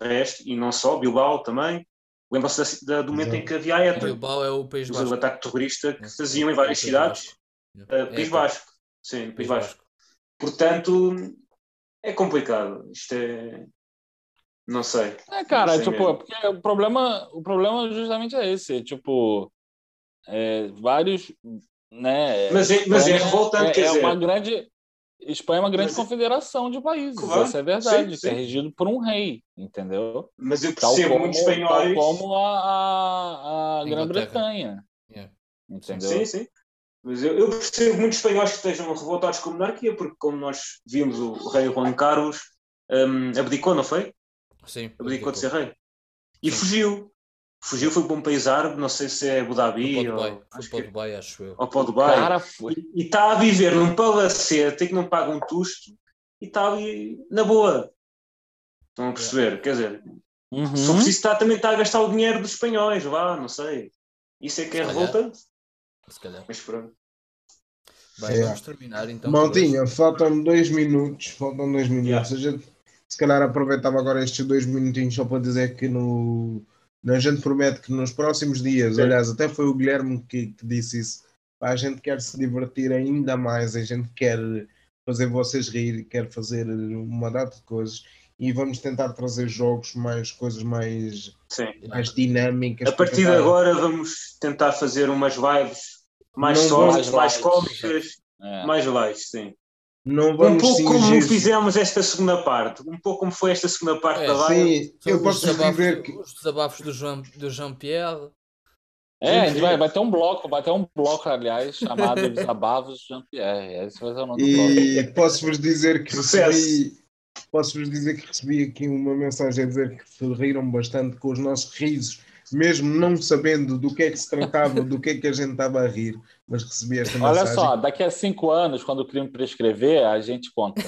resto, e não só, Bilbao também. Lembram-se do momento em que havia a ETA. Bilbao é o País Basco. O ataque terrorista que faziam em várias cidades. Uh, País Basco. Sim, País Basco. Portanto, é complicado. Isto é. Não sei. É, cara, sei tipo, porque o problema, o problema justamente é esse. Tipo, é, vários. Né, mas é, mas é revoltante. É, é uma grande Espanha é uma grande mas, confederação de países, claro, essa é verdade, sim, sim. que é regido por um rei, entendeu? Mas eu percebo muitos espanhóis. Tal como a, a, a Grã-Bretanha. Yeah. Entendeu? Sim, sim. Mas eu, eu, percebo muitos espanhóis que estejam revoltados com a monarquia, porque, como nós vimos, o rei Juan Carlos um, abdicou, não foi? Sim. Abdicou, abdicou. de ser rei. E sim. fugiu. Fugiu, foi para um país árabe, não sei se é Abu Dhabi ou. Dubai. Foi para o Dubai, acho eu. Ou para Dubai. Cara, foi. E está a viver num palacete que não paga um tusto e está ali na boa. Estão a perceber? É. Quer dizer, uhum. só preciso estar, também está a gastar o dinheiro dos espanhóis, vá, não sei. Isso é que é revoltante. Se calhar. Mas pronto. Bem, é. vamos terminar então. Maltinha, faltam dois minutos. Faltam dois minutos. Yeah. A gente, se calhar aproveitava agora estes dois minutinhos só para dizer que no. A gente promete que nos próximos dias, Sim. aliás, até foi o Guilherme que, que disse isso, a gente quer se divertir ainda mais, a gente quer fazer vocês rir, quer fazer uma data de coisas e vamos tentar trazer jogos mais coisas mais, mais dinâmicas. A partir de agora vamos tentar fazer umas vibes mais sólidas, mais cómicas, é. mais lives, sim. Não vamos um pouco como fizemos esta segunda parte, um pouco como foi esta segunda parte é, da live. Sim, eu posso dizer que os desabafos do João do Jean Pierre. É, a gente vai, vai ter um bloco, vai ter um bloco, aliás, chamado Desabafos Jean Pierre. Esse vai ser o nome e posso-vos dizer que recebi, posso-vos dizer que recebi aqui uma mensagem a dizer que se riram bastante com os nossos risos mesmo não sabendo do que é que se tratava, do que é que a gente estava a rir, mas recebi esta Olha mensagem. Olha só, daqui a cinco anos, quando o crime prescrever, a gente conta.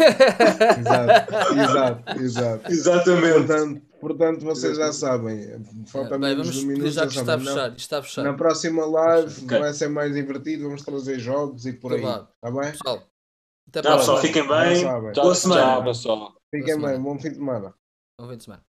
exato, exato, exato. Exatamente. Portanto, portanto vocês já sabem. Falta Bem, vamos minutos, já que está fechado, está fechado. Na próxima live okay. vai ser mais divertido, vamos trazer jogos e por aí. Está bem? Pessoal, até tchau, pessoal, fiquem bem. Boa semana. Tchau, pessoal. Fiquem bem, bom fim de semana. Bom fim de semana.